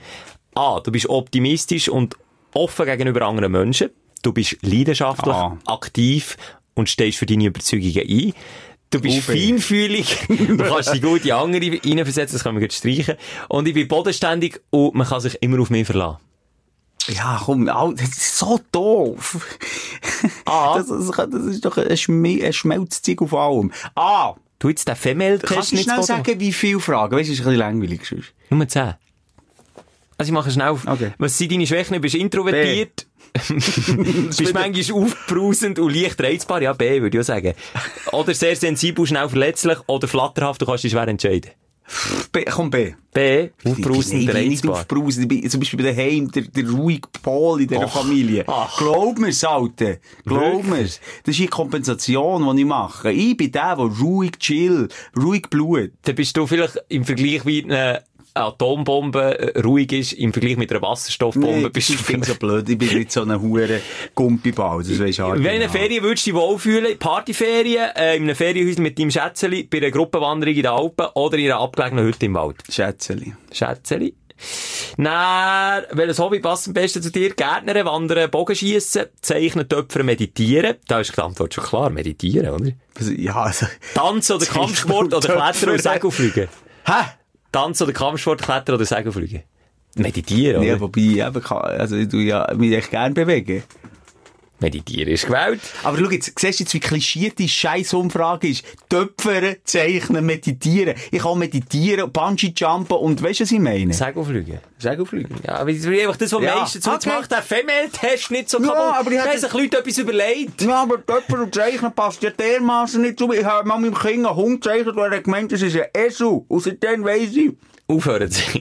A. Du bist optimistisch und offen gegenüber anderen Menschen. Du bist leidenschaftlich, Ah. aktiv und stehst für deine Überzeugungen ein. Du bist Uwe. feinfühlig, du kannst die gute andere reinversetzen, das können wir jetzt streichen. Und ich bin bodenständig und man kann sich immer auf mich verlassen. Ja, komm, das ist so doof. Ah. Das, das, das ist doch ein, Schme ein Schmelzzeug auf allem. Ah, Du jetzt den Female-Test kannst du nicht schnell sagen, wie viele Fragen? Weißt du, ist ein bisschen langweilig. Nummer 10. Also ich mache schnell auf. Okay. Was sind deine Schwächen? Du bist introvertiert. Bist manchmal aufbrausend und leicht reizbar. Ja, B, würde ich auch sagen. Oder sehr sensibel, schnell verletzlich. Oder flatterhaft, du kannst dich schwer entscheiden. B, komm, B. B, aufbrausend, ich bin nicht reizbar. aufbrausend. Zum Beispiel bei daheim der, der ruhige Pol in dieser Ach, Familie. ach. Glaub mir's, Alte. Glaub mir's. Das ist die Kompensation, die ich mache. Ich bin der, der ruhig chill, ruhig blut. Dann bist du vielleicht im Vergleich wie ein Atombombe äh, ruhig ist im Vergleich mit einer Wasserstoffbombe, Nee, bist ich finde so blöd. Ich bin nicht so ein hure Gumpiball. Das weisst du Wenn genau. Ferien würdest du dich wohlfühlen, Partyferien, äh, in einem Ferienhaus mit deinem Schätzeli, bei einer Gruppenwanderung in den Alpen oder in einer abgelegenen Hütte im Wald. Schätzeli. Schätzeli. Dann, welches Hobby passt am besten zu dir? Gärtnern, Wandern, Bogenschiessen, Zeichnen, Töpfern, Meditieren. Da ist die Antwort schon klar. Meditieren, oder? Ja, also. Tanzen oder Kampfsport und oder Klettern oder Segelfliegen? Hä? Tanzen oder Kampfsport, Klettern oder Segelfliegen? Meditieren, oder? Ja, wobei, eben, also, ich tu ja mich echt gerne bewegen. Meditieren ist gewählt. Aber schau jetzt, siehst du jetzt, wie klischiert die scheiß Umfrage ist? Töpfern, zeichnen, meditieren. Ich kann meditieren, Bungee-Jumpen und weißt du, was ich meine? Segelfliegen. Segelfliegen. Ja, aber das ist einfach das, was Ja, meistens so okay. macht, der Female-Test nicht so Ja, kaputt. aber ich hätte- sich Leute etwas überlegt. Ja, aber Töpfern und Zeichnen passt ja dermaßen nicht zu. Ich habe mal meinem Kind einen Hund gezeichnet und er gemeint, das ist ein Esel. Und seitdem weiss ich. Aufhören Sie.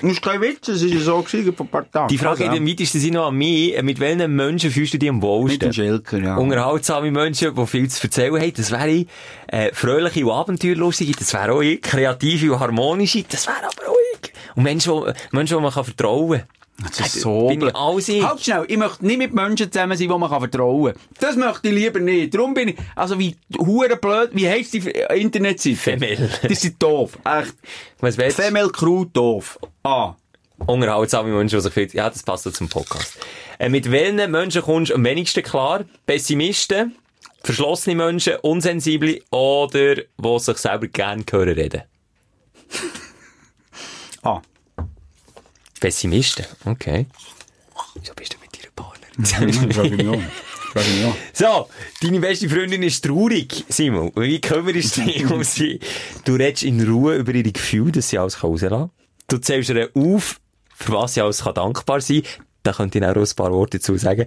Das ist kein Witz, das ist ja so gewesen vor ein paar Tagen. Die Frage geht im weitesten Sinne noch an mich. Mit welchen Menschen fühlst du dich am Mit dem wohlsten? Schelker, ja. Unterhaltsame Menschen, die viel zu erzählen haben. Das wäre ich. Äh, fröhliche und abenteuerlustige. Das wäre auch ich. Kreative und harmonische. Das wäre aber auch ich. Und Menschen, die, Menschen, die man kann vertrauen kann. Das ist so Bin ich alles ich. Halt schnell, ich möchte nicht mit Menschen zusammen sein, die man kann vertrauen kann. Das möchte ich lieber nicht. Darum bin ich, also wie hure blöd, wie heisst die Internetseite? Female. Die sind doof. Echt. Was weißt du? Female Crew doof. Ah. Unterhaltsame Menschen, die sich viel, ja, das passt zum Podcast. Äh, mit welchen Menschen kommst du am wenigsten klar? Pessimisten, verschlossene Menschen, unsensible oder die sich selber gerne hören reden? Ah. Pessimisten, okay. Wieso bist du mit mich auch. So, deine beste Freundin ist traurig, Simon. Wie kümmerst du dich um sie? Du redest in Ruhe über ihre Gefühle, dass sie alles rauslassen kann. Du zählst ihr auf, für was sie alles kann dankbar sein kann. Da könnte ich auch noch ein paar Worte dazu sagen.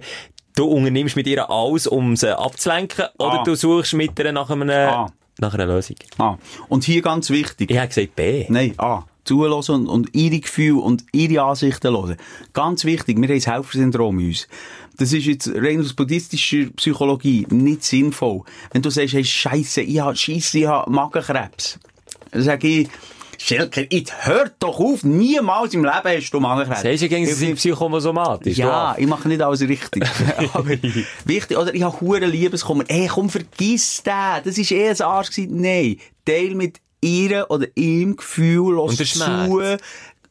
Du unternimmst mit ihr alles, um sie abzulenken, oder Ah. du suchst mit ihr nach, einem, Ah. nach einer Lösung. Ah. Und hier ganz wichtig. Ich habe gesagt B. Nein, A. Zuhören und, und ihre Gefühle und ihre Ansichten hören. Ganz wichtig, wir haben das Helfersyndrom in uns. Das ist jetzt rein aus buddhistischer Psychologie nicht sinnvoll. Wenn du sagst, hey, Scheisse, ich habe Scheisse, ich habe Magenkrebs. Dann sage ich, Schelker, jetzt hört doch auf, niemals im Leben hast du Magenkrebs. Sagst du gegen sie psychosomatisch? ja, ich mache nicht alles richtig. Aber wichtig, oder ich habe hure Liebeskummer. Ey, komm, vergiss den. Das ist eh ein Arsch gewesen. Nein, teil mit ihr oder ihm Gefühl, Und lass der zu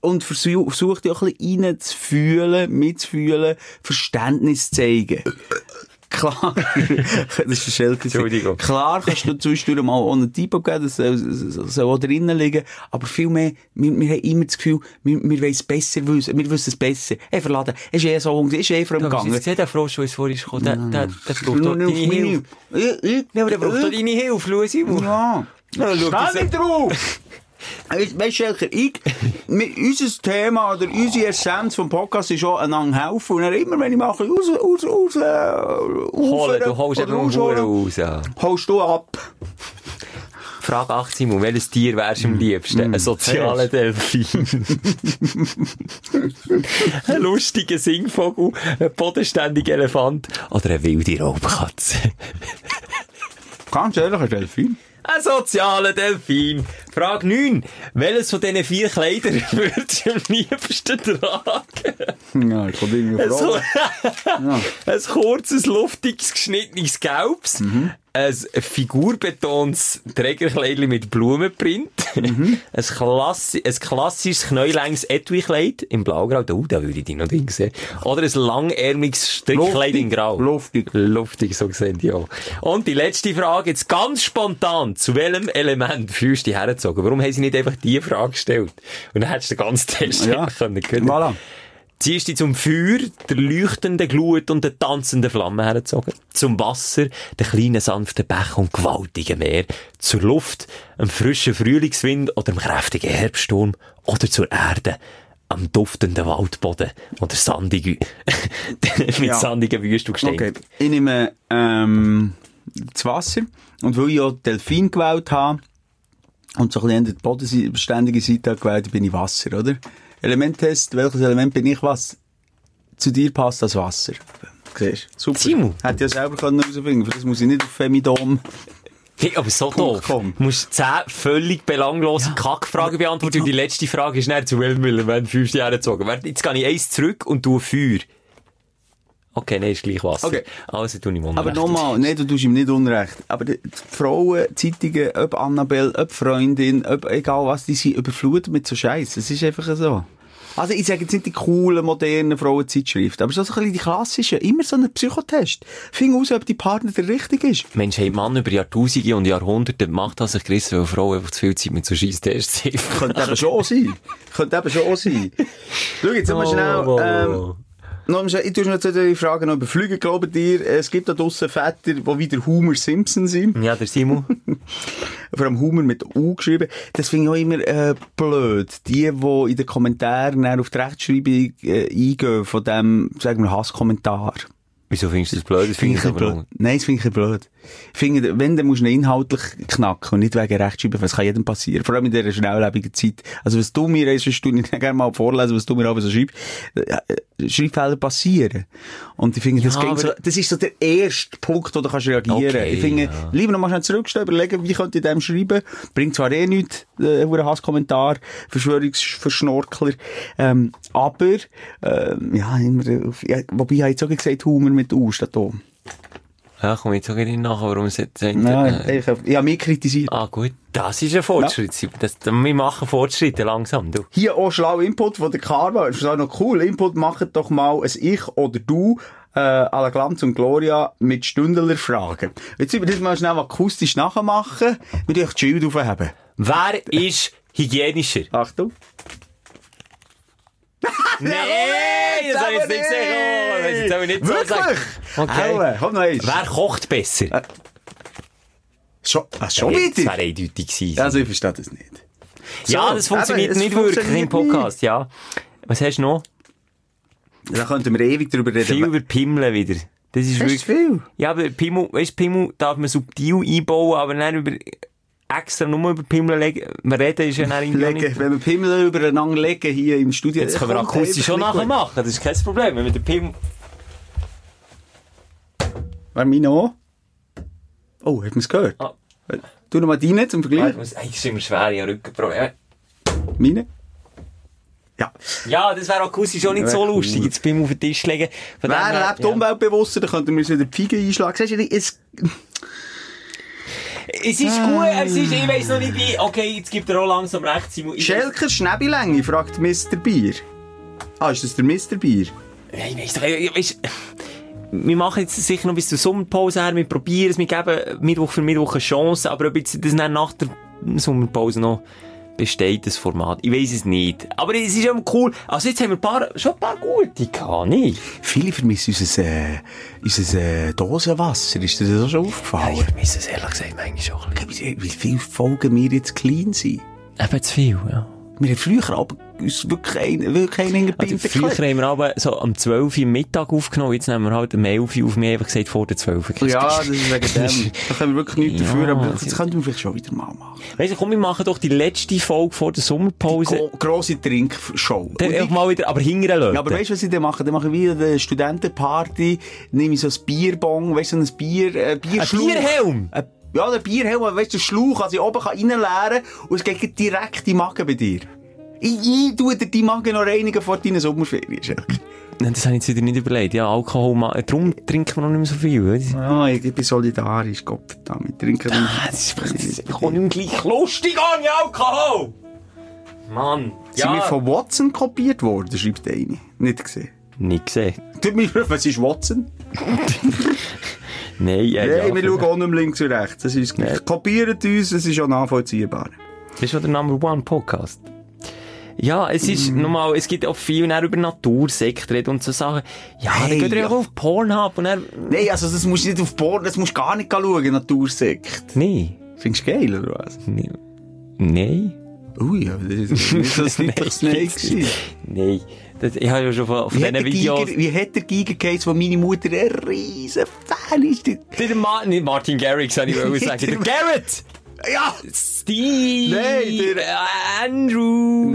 und versuch, versuch dich auch ein bisschen reinzufühlen, mitzufühlen, Verständnis zu zeigen. Klar, das ist ein Schelker. Entschuldigung. Klar kannst du zwischendurch mal einen Typ geben, das soll, soll auch drinnen liegen, aber vielmehr, wir, wir haben immer das Gefühl, wir, wir wollen es besser wissen, wir wissen es besser. Hey, verladen, es ist eh so hungrig, es ist eh vor dem Du hast Gang. jetzt gesehen, der Frosch, der uns vorhin kam, der, der, der braucht doch deine Hilfe. Ich, ich, Ja, aber der braucht doch deine Hilfe, Simon. Ja. Ja, nicht drauf! Weißt du, Schelker, ich, mit, unser Thema oder unsere Essenz vom Podcast ist auch einander helfen. Und immer, wenn ich mache, raus, raus, raus, äh, Holen, du raufhören holst eben rausholen, raus. Ja. holst du ab. Frage 8, Simon, welches Tier wärst du am liebsten? Ein sozialer Delfin. ein lustiger Singvogel, ein bodenständiger Elefant oder eine wilde Raubkatze? Ganz ehrlich, ein Delfin. Ein sozialer Delfin. Frage 9. Welches von diesen vier Kleidern würdest du am liebsten tragen? Ja, ich komme irgendwie Ein, so, Ja. ein kurzes, luftiges, geschnittenes Gelbs. Ein figurbetons Trägerkleidchen mit Blumenprint. ein, klassi ein klassisches, knäulänges Etui-Kleid im Blaugrau. Oh, da würde ich dich noch drin sehen. Oder ein langärmiges Strickkleid in Grau. Luftig. Luftig, so gesehen, ja. Und die letzte Frage, jetzt ganz spontan. Zu welchem Element fühlst du dich hergezogen? Warum haben sie nicht einfach die Frage gestellt? Und dann hättest du den ganzen Test Ja. können können. Voilà. Ziehst dich zum Feuer, der leuchtenden Glut und der tanzenden Flamme hergezogen. Zum Wasser, der kleinen sanften Bach und gewaltigen Meer. Zur Luft, am frischen Frühlingswind oder am kräftigen Herbststurm. Oder zur Erde, am duftenden Waldboden oder sandigen, mit Ja. sandigen Wüsten Gestein. Okay, ich nehme ähm, das Wasser und weil ich auch Delfin gewählt habe und so ein bisschen die bodenständige Seite gewählt, bin ich Wasser, oder? Elementtest, welches Element bin ich was? Zu dir passt das Wasser. Siehst du? Super. Simon. Hätte ich ja selber können herausfinden Für das muss ich nicht auf Femidom Hey, aber so doof. Du musst zehn völlig belanglose Kackfragen beantworten und die letzte Frage ist nicht zu Wellmüller, wenn fünf Jahre gezogen. Jetzt gehe ich eins zurück und tue Feuer. Okay, nein, ist gleich Wasser. Okay. Also, tu ich mal Aber nochmal, nee, du tust ihm nicht unrecht. Aber die Frauen, Zeitungen, ob Annabelle, ob Freundin, ob egal was, die sind überflutet mit so Scheiß. Es ist einfach so. Also ich sage jetzt nicht die coolen, modernen Frauenzeitschriften, aber so ein bisschen die klassischen, immer so einen Psychotest. Find aus, ob die Partner der richtige ist. Mensch, hey, Mann über Jahrtausende und Jahrhunderte macht das sich gerissen, weil Frauen einfach zu viel Zeit mit so Scheisstests haben. Könnte eben schon sein. Könnte eben schon sein. Schau jetzt mal schnell, Oh. ähm, noch, ich tue noch zu die Frage noch überfliegen, glaube dir, es gibt da draussen Väter, die wieder Homer Simpson sind. Ja, der Simon. vor allem Humor mit U geschrieben. Das finde ich auch immer äh, blöd. Die, die in den Kommentaren auf die Rechtschreibung äh, eingehen von dem, sagen wir, Hasskommentar. Wieso findest du das blöd? Das finde ich blöd. Nein, das finde ich blöd. Ich finde, wenn, dann musst du ihn inhaltlich knacken und nicht wegen Rechtschreibung, weil es kann jedem passieren. Vor allem in dieser schnelllebigen Zeit. Also, was du mir, ist, du nicht gerne mal vorlesen, was du mir aber so schreibst, äh, äh, Schreibfehler passieren. Und ich finde, das, Ja, aber- so, das ist so der erste Punkt, wo du kannst reagieren. Okay, ich finde, ja. lieber noch mal schnell zurückstehen, überlegen, wie könnte ich dem schreiben. Bringt zwar eh nichts, äh, einen Hasskommentar, Verschwörungsverschnorkler, ähm, aber, ähm, ja, immer, auf- ja, wobei, ich jetzt auch gesagt, Humor mit U statt O. Ja, komm jetzt sogar nicht nach, warum es jetzt... Äh, Nein, ich, hab- ich habe mich kritisiert. Ah, gut. Das ist ein Fortschritt. Das, wir machen Fortschritte langsam, du. Hier auch schlau Input von der Karma. Das ist auch noch cool. Input macht doch mal ein Ich oder Du, äh, à la Glanz und Gloria mit Stündler Fragen. Jetzt wir das mal schnell akustisch nachmachen. Wir euch die Schild aufheben. Wer ist hygienischer? Achtung. Nein, das habe ich jetzt nicht gesehen. Das ist jetzt aber nicht so Wirklich? sagen. Okay. Aua, komm noch eins. Wer kocht besser? Schon, ah, schon Das wieder? wäre eindeutig gewesen. Also ich verstehe das nicht. ja, So, das funktioniert eben, nicht wirklich funktioniert im Podcast, ja. Was hast du noch? Da könnten wir ewig drüber reden. Viel über Pimmeln wieder. Das ist Hast du wirklich... viel? Ja, aber Pimmel, weißt, Pimmel darf man subtil einbauen, aber nicht über, extra nur über Pimmel reden ist ja dann irgendwie Legen, nicht. wenn wir Pimmel übereinander legen hier im Studio. Jetzt können wir akustisch schon nachher machen. Das ist kein Problem. Wenn wir den Pimmel. Wer meine auch? Oh, hat man es gehört? Ah. Du noch mal deine zum Vergleich. Ey, das ist immer schwer, ich habe Rückenprobleme. Meine? Ja. Ja, das wäre akustisch auch nicht so Ja, cool. lustig, jetzt Pimmel auf den Tisch legen. Wer lebt ja. umweltbewusster, dann könnte man uns wieder die Fiege einschlagen. Siehst du, es, Es ist gut, es ist, ich weiss noch nicht wie. Okay, jetzt gibt er auch langsam recht, Simon. Ich Schelker Schnäbelänge, fragt Mr. Bier. Ah, ist das der Mr. Bier? Ja, ich weiss doch, ich weiss, wir machen jetzt sicher noch bis zur Sommerpause her, wir probieren es, wir geben Mittwoch für Mittwoch eine Chance, aber ob jetzt das dann nach der Sommerpause noch besteht, das Format, ich weiss es nicht. Aber es ist ja cool, also jetzt haben wir ein paar, schon ein paar gute gehabt, nicht? Viele vermissen unser, äh, unser äh, Dosenwasser. Ist dir das auch schon aufgefallen? vermisse es ehrlich gesagt manchmal schon ein wie, wie viele Folgen wir jetzt clean sind. bisschen. Eben zu viel, ja. Wir haben früher aber uns wirklich einen, wirklich einen Also, hingebildet. früher haben wir aber so am 12 Uhr Mittag aufgenommen, jetzt nehmen wir halt um 11 Uhr auf, haben einfach gesagt, vor der 12 Uhr. ja, das ist wegen dem. Da können wir wirklich nichts Ja, dafür, aber das das könnten wir vielleicht schon wieder mal machen. Weißt du, komm, wir machen doch die letzte Folge vor der Sommerpause. Gro grosse Trinkshow. Dann einfach mal wieder, aber hinterher lassen. Ja, aber weißt du, was ich dann mache? Dann mache ich wieder eine Studentenparty, nehme ich so ein Bierbong, weißt du, so ein Bier, äh, Ein Bierschlauch. Bierhelm? Äh, ja, der Bierhelm, weißt du, der Schlauch, also ich oben kann reinleeren und es geht direkt in den Magen bei dir. Ich, ich tue dir die Magen noch reinigen vor deinen Sommerferien, Schelke. Nein, das habe ich jetzt wieder nicht überlegt. Ja, Alkohol, darum trinken wir noch nicht mehr so viel. oder? Ja, ich bin solidarisch, Gott verdammt. Ich trinke Ah, das ist, das ist auch nicht gleich lustig ohne Alkohol! Mann. Sind wir von Watson kopiert worden, schreibt eine. Nicht gesehen. Nicht gesehen. Tut mir leid, was ist Watson? Nein, ja, Nein, ja. wir schauen auch nicht mehr links und rechts. Das ist, kopiert uns, es ist auch nachvollziehbar. Das ist schon der Number One Podcast. Ja, es ist, Mm. normal, es gibt auch viel dann über Natursektor reden und so Sachen. Ja, Hey, dann geht ja. auch auf Pornhub und dann, Nein, also das musst du nicht auf Board, das musst du gar nicht schauen, Natursekt. nee. Findest du geil, oder was? Nee. Nein. Ui, aber das ist nicht so Sleeping Snake gewesen. Nein. Das, ich habe ja schon von, von diesen Videos... Giger, wie hat der Giger geheißen, wo meine Mutter ein riesen Fan ist? Der- Der Ma nicht Martin Garrix, soll ich wollen sagen. Der Garrett! Ja! Steve! Nein, der Andrew!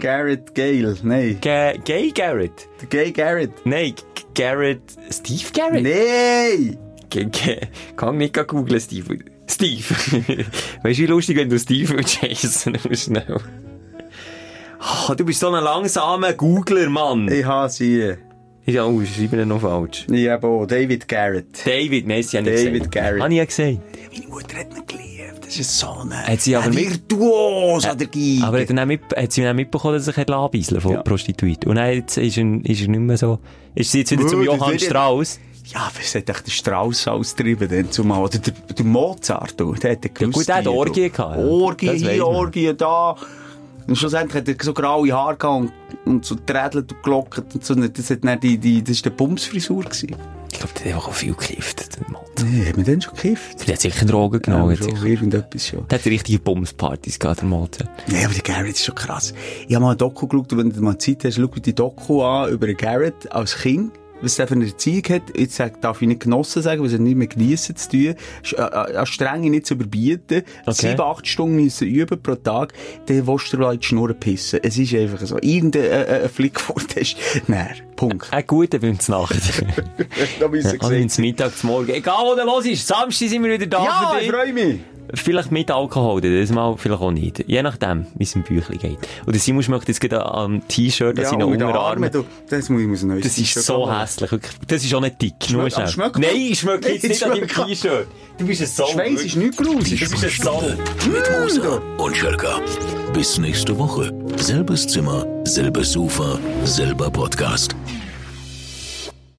Garrett Gale. Ga Gay Garrett? Gay Garrett. G- Garrett... Steve Garrett? Nein! G G kann nicht googeln, Steve. Steve. weißt du, wie lustig, wenn du Steve willst heissen, schnell. Oh, du bist so ein langsamer Googler, Mann. Ich habe sie. Ja, oh, ich schreibe ihn noch falsch. Habe auch David Garrett. David, Messi, habe ich David gesagt. Garrett. Habe ich ja gesagt. Meine Mutter hat ihn geliebt. Das ist so ein, Hat sie aber ein mit- Virtuos an der Geige. Aber hat, dann mit, hat sie dann mitbekommen, dass er sich abbeiseln von Ja. Prostituierten? Und dann jetzt ist er, ist er nicht mehr so... Ist sie jetzt wieder zum Oh, das Johann Strauss? Ja, was hat echt der Strauss austrieben denn zumal? Oder der, der Mozart, du, der hat ja gewusst. gut, der hat. Orgien gehabt, ja. Weiss hier, man. Orgien da. Und schlussendlich hat er so graue Haare gehabt und, und so trädelt und gelockert und so. Das hat dann die, die, das war die Bumsfrisur gewesen. Ich glaube, der hat auch viel gekifft. der. Nee, hat man den schon gekifft? Der hat sicher Drogen genommen. Ja, schon, irgendetwas schon. Der hat richtige Bumspartys gehabt, der Mozart. Nee, aber der Garrett ist schon krass. Ich habe mal ein Doku geschaut, und wenn du mal Zeit hast, schau dir die Doku an über Garrett als Kind. Was der für eine Erziehung hat, jetzt darf ich nicht genossen sagen, was er nicht mehr geniessen zu tun, äh, äh, an Strenge nicht zu überbieten, Okay. sieben, acht Stunden müssen üben pro Tag, dann willst du dir in die Schnur pissen. Es ist einfach so. Irgendein äh, äh, Flick vor ist, nein, Punkt. Ein guter beim Znacht. da müssen Also ins Mittag, zum Morgen. Egal, wo du los ist. Samstag sind wir wieder da Ja, für ich freue mich. Vielleicht mit Alkohol, das mal vielleicht auch nicht. Je nachdem, wie es im Büchlein geht. Oder Simon schmeckt jetzt gerade am T-Shirt, an Ja, den Unterarmen. Armen, du, das muss ich muss ein neues Das ist T-Shirt so haben. hässlich. Das ist auch nicht dick. Nur Schmeckt- schnell. schmeckt Nein, ich schmecke jetzt nicht an deinem T-Shirt. Du bist ein Soul. Schweiß ist nicht grusig. Du bist ein Soul. Mit Musa und Schelka. Bis nächste Woche. Selbes Zimmer, selbes Sofa, selber Podcast.